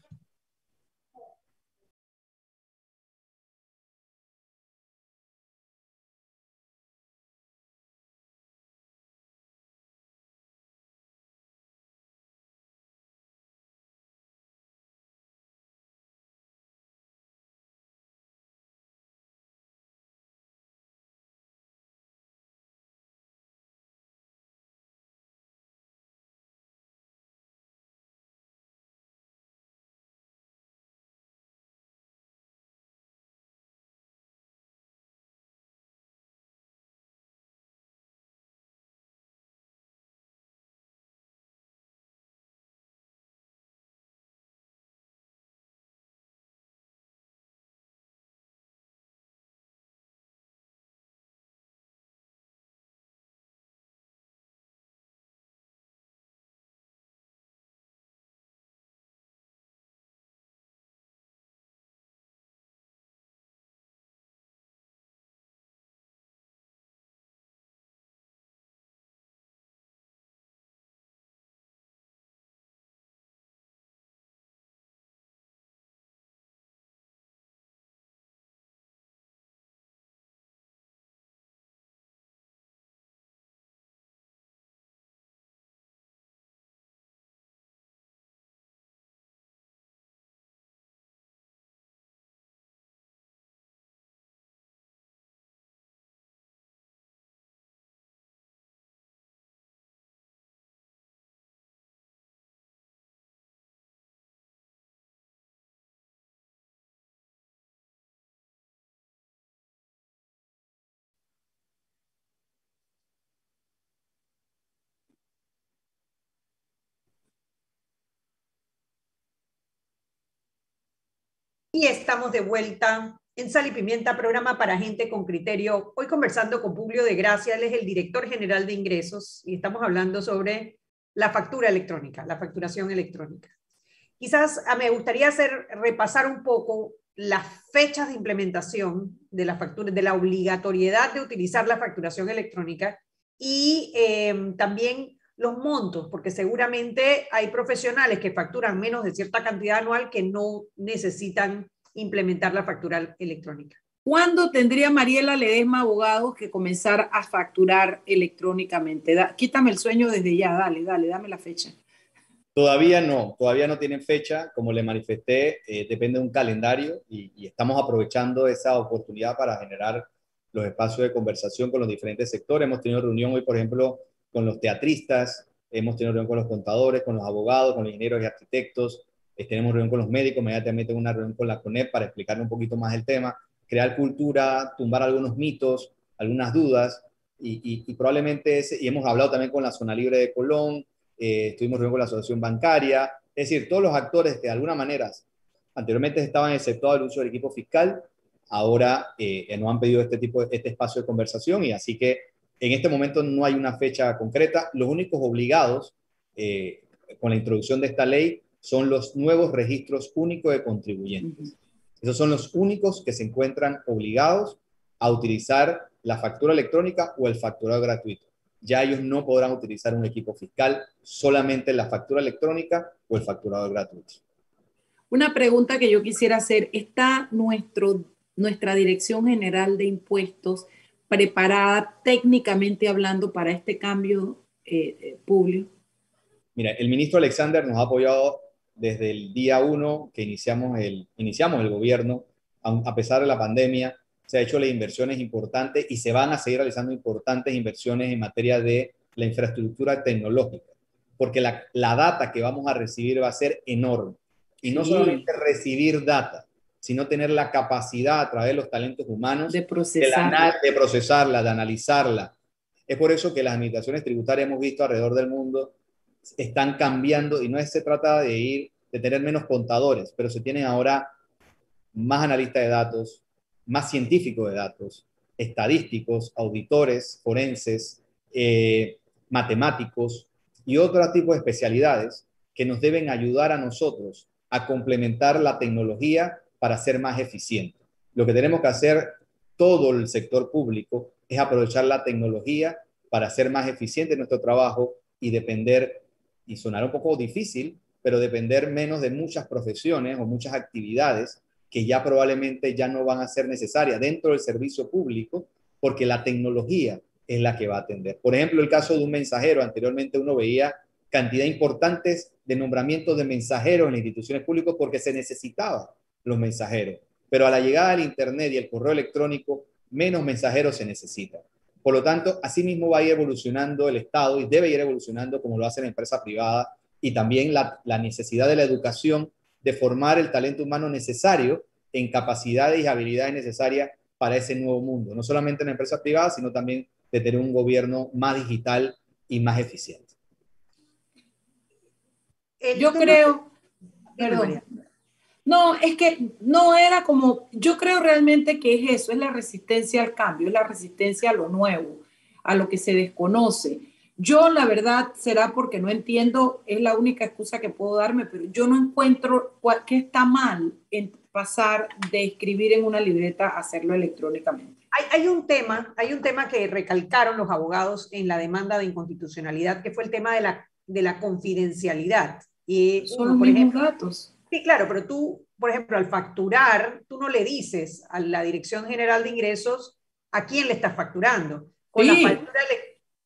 Y estamos de vuelta en Sal y Pimienta, programa para gente con criterio. Hoy conversando con Publio de Gracia, él es el director general de ingresos y estamos hablando sobre la factura electrónica, la facturación electrónica. quizás ah, me gustaría hacer, repasar un poco las fechas de implementación de la factura, de la obligatoriedad de utilizar la facturación electrónica y em, también los montos, porque seguramente hay profesionales que facturan menos de cierta cantidad anual que no necesitan implementar la factura electrónica. ¿Cuándo tendría Mariela Ledesma Abogados que comenzar a facturar electrónicamente? quítame el sueño desde ya, dale, dale, dame la fecha. Todavía no, todavía no tienen fecha. Como le manifesté, eh, depende de un calendario y, y, estamos aprovechando esa oportunidad para generar los espacios de conversación con los diferentes sectores. Hemos tenido reunión hoy, por ejemplo, con los teatristas, hemos tenido reunión con los contadores, con los abogados, con los ingenieros y arquitectos, eh, tenemos reunión con los médicos, inmediatamente una reunión con la CONEP para explicar un poquito más el tema crear cultura, tumbar algunos mitos, algunas dudas, y, probablemente ese, y hemos hablado también con la Zona Libre de Colón, eh, estuvimos reunidos con la Asociación Bancaria, es decir, todos los actores que de alguna manera anteriormente estaban exceptuados del uso del equipo fiscal, ahora eh, nos han pedido este tipo este espacio de conversación y así que en este momento no hay una fecha concreta. Los únicos obligados eh, con la introducción de esta ley son los nuevos registros únicos de contribuyentes. Esos son los únicos que se encuentran obligados a utilizar la factura electrónica o el facturado gratuito. Ya ellos no podrán utilizar un equipo fiscal, solamente la factura electrónica o el facturado gratuito. Una pregunta que yo quisiera hacer, ¿está nuestro, nuestra Dirección General de Impuestos preparada técnicamente hablando para este cambio eh, eh público? Mira, el ministro Alexander nos ha apoyado desde el día uno que iniciamos el, iniciamos el gobierno, a, pesar de la pandemia, se ha hecho las inversiones importantes y se van a seguir realizando importantes inversiones en materia de la infraestructura tecnológica, porque la, la data que vamos a recibir va a ser enorme. Y no solamente recibir data, sino tener la capacidad a través de los talentos humanos de procesarla, de, de, procesarla, de analizarla. Es por eso que las administraciones tributarias hemos visto alrededor del mundo están cambiando y no se trata de ir, de tener menos contadores, pero se tienen ahora más analistas de datos, más científicos de datos, estadísticos, auditores, forenses, eh, matemáticos y otro tipo de especialidades que nos deben ayudar a nosotros a complementar la tecnología para ser más eficiente. Lo que tenemos que hacer todo el sector público es aprovechar la tecnología para ser más eficiente en nuestro trabajo y depender y sonará un poco difícil, pero depender menos de muchas profesiones o muchas actividades que ya probablemente ya no van a ser necesarias dentro del servicio público, porque la tecnología es la que va a atender. Por ejemplo, el caso de un mensajero, anteriormente uno veía cantidad importantes de nombramientos de mensajeros en instituciones públicas porque se necesitaban los mensajeros, pero a la llegada del Internet y el correo electrónico, menos mensajeros se necesitan. Por lo tanto, así mismo va a ir evolucionando el Estado y debe ir evolucionando como lo hace la empresa privada y también la, necesidad de la educación de formar el talento humano necesario en capacidades y habilidades necesarias para ese nuevo mundo, no solamente en la empresa privada, sino también de tener un gobierno más digital y más eficiente. Yo creo, perdón, no, es que no era como, yo creo realmente que es eso, es la resistencia al cambio, es la resistencia a lo nuevo, a lo que se desconoce. Yo la verdad será porque no entiendo, es la única excusa que puedo darme, pero yo no encuentro qué está mal en pasar de escribir en una libreta a hacerlo electrónicamente. Hay, hay, un tema, hay un tema que recalcaron los abogados en la demanda de inconstitucionalidad, que fue el tema de la, de la confidencialidad. Y Son los mismos datos Sí, claro, pero tú, por ejemplo, al facturar, tú no le dices a la Dirección General de Ingresos a quién le estás facturando. Con la factura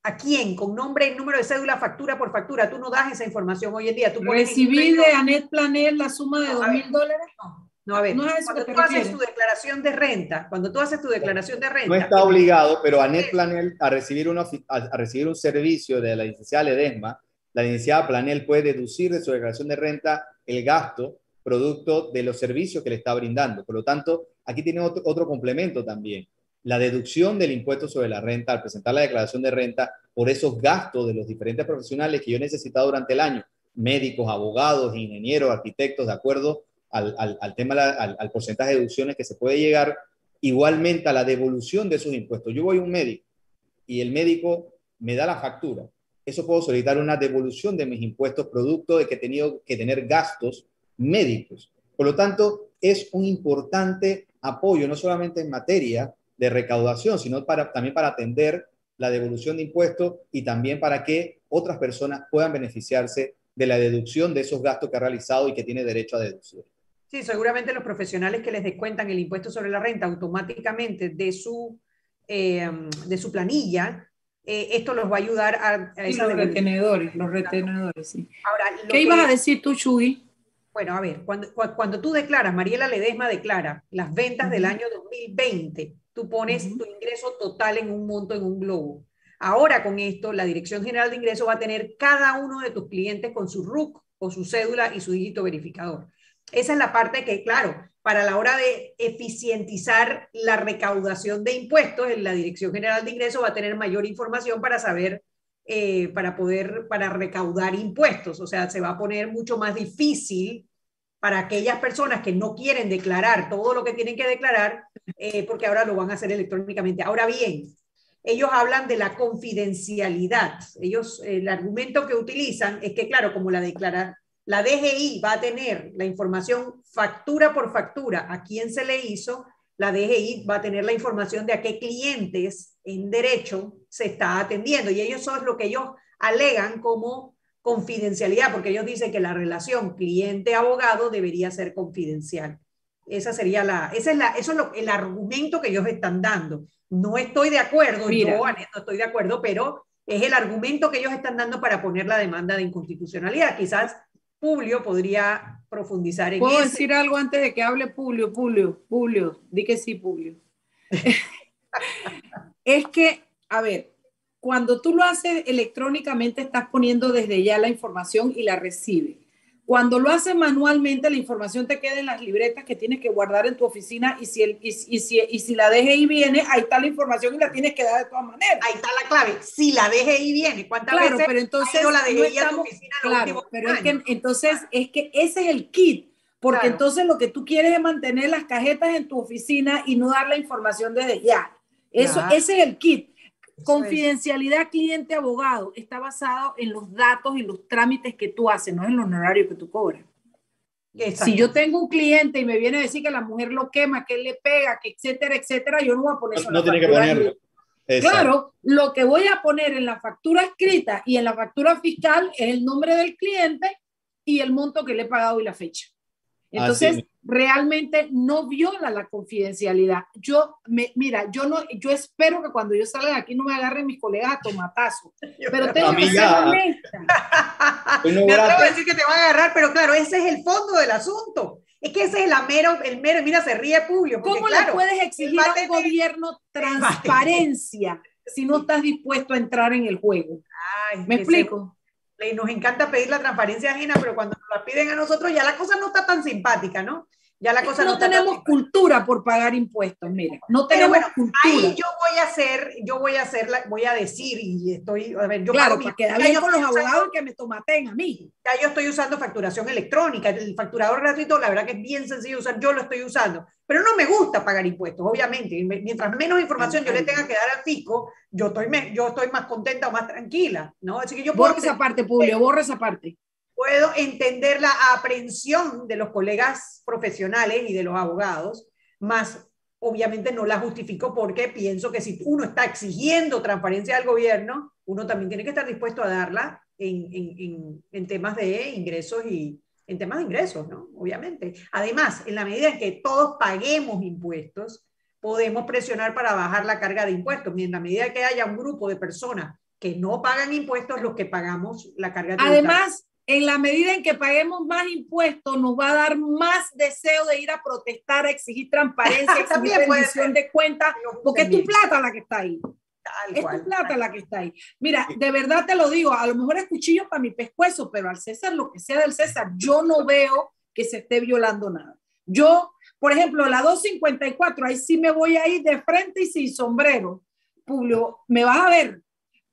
¿A quién? Con nombre y número de cédula, factura por factura. Tú no das esa información hoy en día. Tú Recibí de Anet Planel la suma de dos mil dólares. No. a ver, no es cuando tú haces tu declaración de renta, cuando tú haces tu declaración de renta. No está obligado, pero Anet Planel a recibir, a recibir un servicio de la licenciada Ledesma, la licenciada Planel puede deducir de su declaración de renta el gasto producto de los servicios que le está brindando. Por lo tanto, aquí tiene otro, otro complemento también. La deducción del impuesto sobre la renta al presentar la declaración de renta por esos gastos de los diferentes profesionales que yo he necesitado durante el año, médicos, abogados, ingenieros, arquitectos, de acuerdo al, al, tema, al, al, porcentaje de deducciones que se puede llegar, igualmente a la devolución de esos impuestos. Yo voy a un médico y el médico me da la factura eso puedo solicitar una devolución de mis impuestos producto de que he tenido que tener gastos médicos. Por lo tanto, es un importante apoyo, no solamente en materia de recaudación, sino para, también para atender la devolución de impuestos y también para que otras personas puedan beneficiarse de la deducción de esos gastos que ha realizado y que tiene derecho a deducir. Sí, seguramente los profesionales que les descuentan el impuesto sobre la renta automáticamente de su, eh, de su planilla, eh, esto los va a ayudar a, a los retenedores, los retenedores, sí. Ahora, ¿Qué ibas a decir tú, Chuy? Bueno, a ver, cuando, cuando tú declaras, Mariela Ledesma declara las ventas del año 2020, tú pones tu ingreso total en un monto, en un globo. Ahora con esto, la Dirección General de Ingresos va a tener cada uno de tus clientes con su RUC o su cédula y su dígito verificador. Esa es la parte que, claro, para la hora de eficientizar la recaudación de impuestos, la Dirección General de Ingresos va a tener mayor información para saber, eh, para poder, para recaudar impuestos. O sea, se va a poner mucho más difícil para aquellas personas que no quieren declarar todo lo que tienen que declarar, eh, porque ahora lo van a hacer electrónicamente. Ahora bien, ellos hablan de la confidencialidad. Ellos, el argumento que utilizan es que, claro, como la declara, la DGI va a tener la información factura por factura a quién se le hizo, la DGI va a tener la información de a qué clientes en derecho se está atendiendo. Y ellos son lo que ellos alegan como confidencialidad, porque ellos dicen que la relación cliente-abogado debería ser confidencial. Esa sería la, esa es la, eso es lo, el argumento que ellos están dando. No estoy de acuerdo, yo no estoy de acuerdo, pero es el argumento que ellos están dando para poner la demanda de inconstitucionalidad. Quizás Publio podría profundizar en ¿Puedo decir algo antes de que hable Publio? Publio, Publio, di que sí, Publio. es que, a ver, cuando tú lo haces electrónicamente, estás poniendo desde ya la información y la recibe. Cuando lo haces manualmente, la información te queda en las libretas que tienes que guardar en tu oficina y si, el, y, si, y si la DGI viene, ahí está la información y la tienes que dar de todas maneras. Ahí está la clave. Si la DGI viene, ¿cuántas claro, veces pero entonces la DGI a tu oficina Claro, pero es que entonces es que ese es el kit. Porque entonces lo que tú quieres es mantener las cajetas en tu oficina y no dar la información desde ya. Eso, ese es el kit. Confidencialidad cliente-abogado está basado en los datos y los trámites que tú haces, no en los honorarios que tú cobras. Si yo tengo un cliente y me viene a decir que la mujer lo quema, que él le pega, que etcétera, etcétera, yo no voy a poner eso. No, tiene que ponerlo. Claro, lo que voy a poner en la factura escrita y en la factura fiscal es el nombre del cliente y el monto que le he pagado y la fecha. Entonces, realmente no viola la confidencialidad. Yo, me, mira, yo no, yo espero que cuando yo salga de aquí no me agarren mis colegas a tomatazo, pero tengo que ser honesta. no me atrevo a decir que te va a agarrar, pero claro, ese es el fondo del asunto. Es que ese es el mero, el mero, mira, se ríe Publio. ¿Cómo le puedes exigir a un gobierno transparencia si no estás dispuesto a entrar en el juego? ¿Me explico? Nos encanta pedir la transparencia ajena, pero cuando nos la piden a nosotros ya la cosa no está tan simpática, ¿no? Ya la cosa no, tenemos cultura por pagar impuestos, mira, no tenemos bueno, cultura. Ahí yo voy a hacer, yo voy a hacer, voy a decir y estoy, a ver, yo claro, para quedar bien con los abogados que me tomaten a mí. Ya yo estoy usando facturación electrónica, el facturador gratuito, la verdad que es bien sencillo usar, yo lo estoy usando, pero no me gusta pagar impuestos, obviamente. Mientras menos información yo le tenga que dar al fisco, yo estoy, yo estoy más contenta o más tranquila, ¿no? Así que yo borra esa parte, Publio, borra esa parte puedo entender la aprehensión de los colegas profesionales y de los abogados, más obviamente no la justifico porque pienso que si uno está exigiendo transparencia al gobierno, uno también tiene que estar dispuesto a darla en, en, en, temas de ingresos y en temas de ingresos, ¿no? Obviamente. Además, en la medida en que todos paguemos impuestos, podemos presionar para bajar la carga de impuestos. Y en la medida que haya un grupo de personas que no pagan impuestos, los que pagamos la carga de Además, en la medida en que paguemos más impuestos, nos va a dar más deseo de ir a protestar, a exigir transparencia, exigir rendición de cuentas, porque es tu plata la que está ahí. es tu plata la que está ahí. Mira, de verdad te lo digo, a lo mejor es cuchillo para mi pescuezo, pero al César, lo que sea del César, yo no veo que se esté violando nada. Yo, por ejemplo, la 254, ahí sí me voy a ir de frente y sin sombrero. Publio, me vas a ver,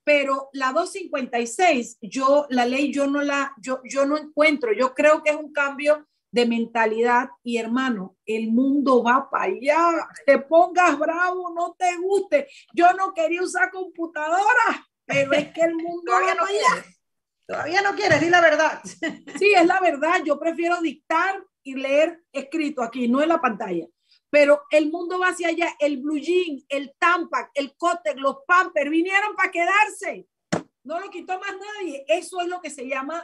pero la 256, yo, la ley yo no la, yo, yo no encuentro, yo creo que es un cambio de mentalidad y hermano, el mundo va para allá, te pongas bravo, no te guste, yo no quería usar computadora, pero es que el mundo va para allá. Todavía no quieres, di la verdad. Sí, es la verdad. Yo prefiero dictar y leer escrito aquí, no en la pantalla. Pero el mundo va hacia allá. El blue jean, el Tampac, el Cotec, los Pampers vinieron para quedarse. No lo quitó más nadie. Eso es lo que se llama,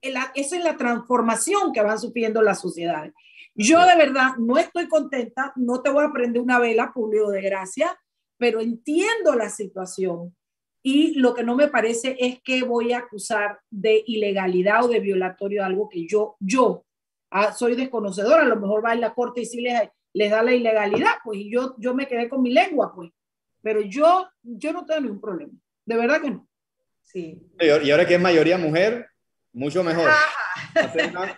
esa es la transformación que van sufriendo las sociedades. Yo de verdad no estoy contenta, no te voy a prender una vela, Julio de Gracia, pero entiendo la situación y lo que no me parece es que voy a acusar de ilegalidad o de violatorio algo que yo, yo ah, soy desconocedora, a lo mejor va en la corte y sí les, les da la ilegalidad, pues y yo, yo me quedé con mi lengua, pues. Pero yo, yo no tengo ningún problema, de verdad que no. Sí. Y ahora que es mayoría mujer, mucho mejor.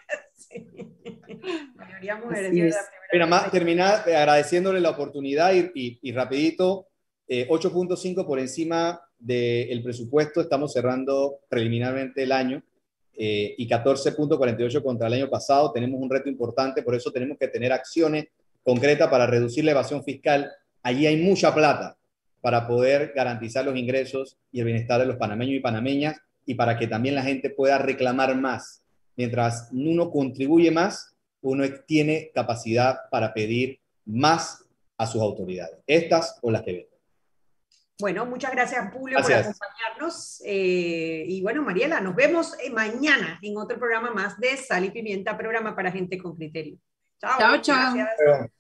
Mayoría mujeres. Mira, más terminar agradeciéndole la oportunidad y, y, y rapidito, 8.5 eh, por encima del presupuesto, estamos cerrando preliminarmente el año eh, y 14.48 contra el año pasado. Tenemos un reto importante, por eso tenemos que tener acciones concretas para reducir la evasión fiscal. Allí hay mucha plata para poder garantizar los ingresos y el bienestar de los panameños y panameñas y para que también la gente pueda reclamar más. Mientras uno contribuye más, uno tiene capacidad para pedir más a sus autoridades, estas o las que ven. Bueno, muchas gracias, Julio, por acompañarnos. Eh, y bueno, Mariela, nos vemos eh, mañana en otro programa más de Sal y Pimienta, programa para gente con criterio. Chao, chao. chao.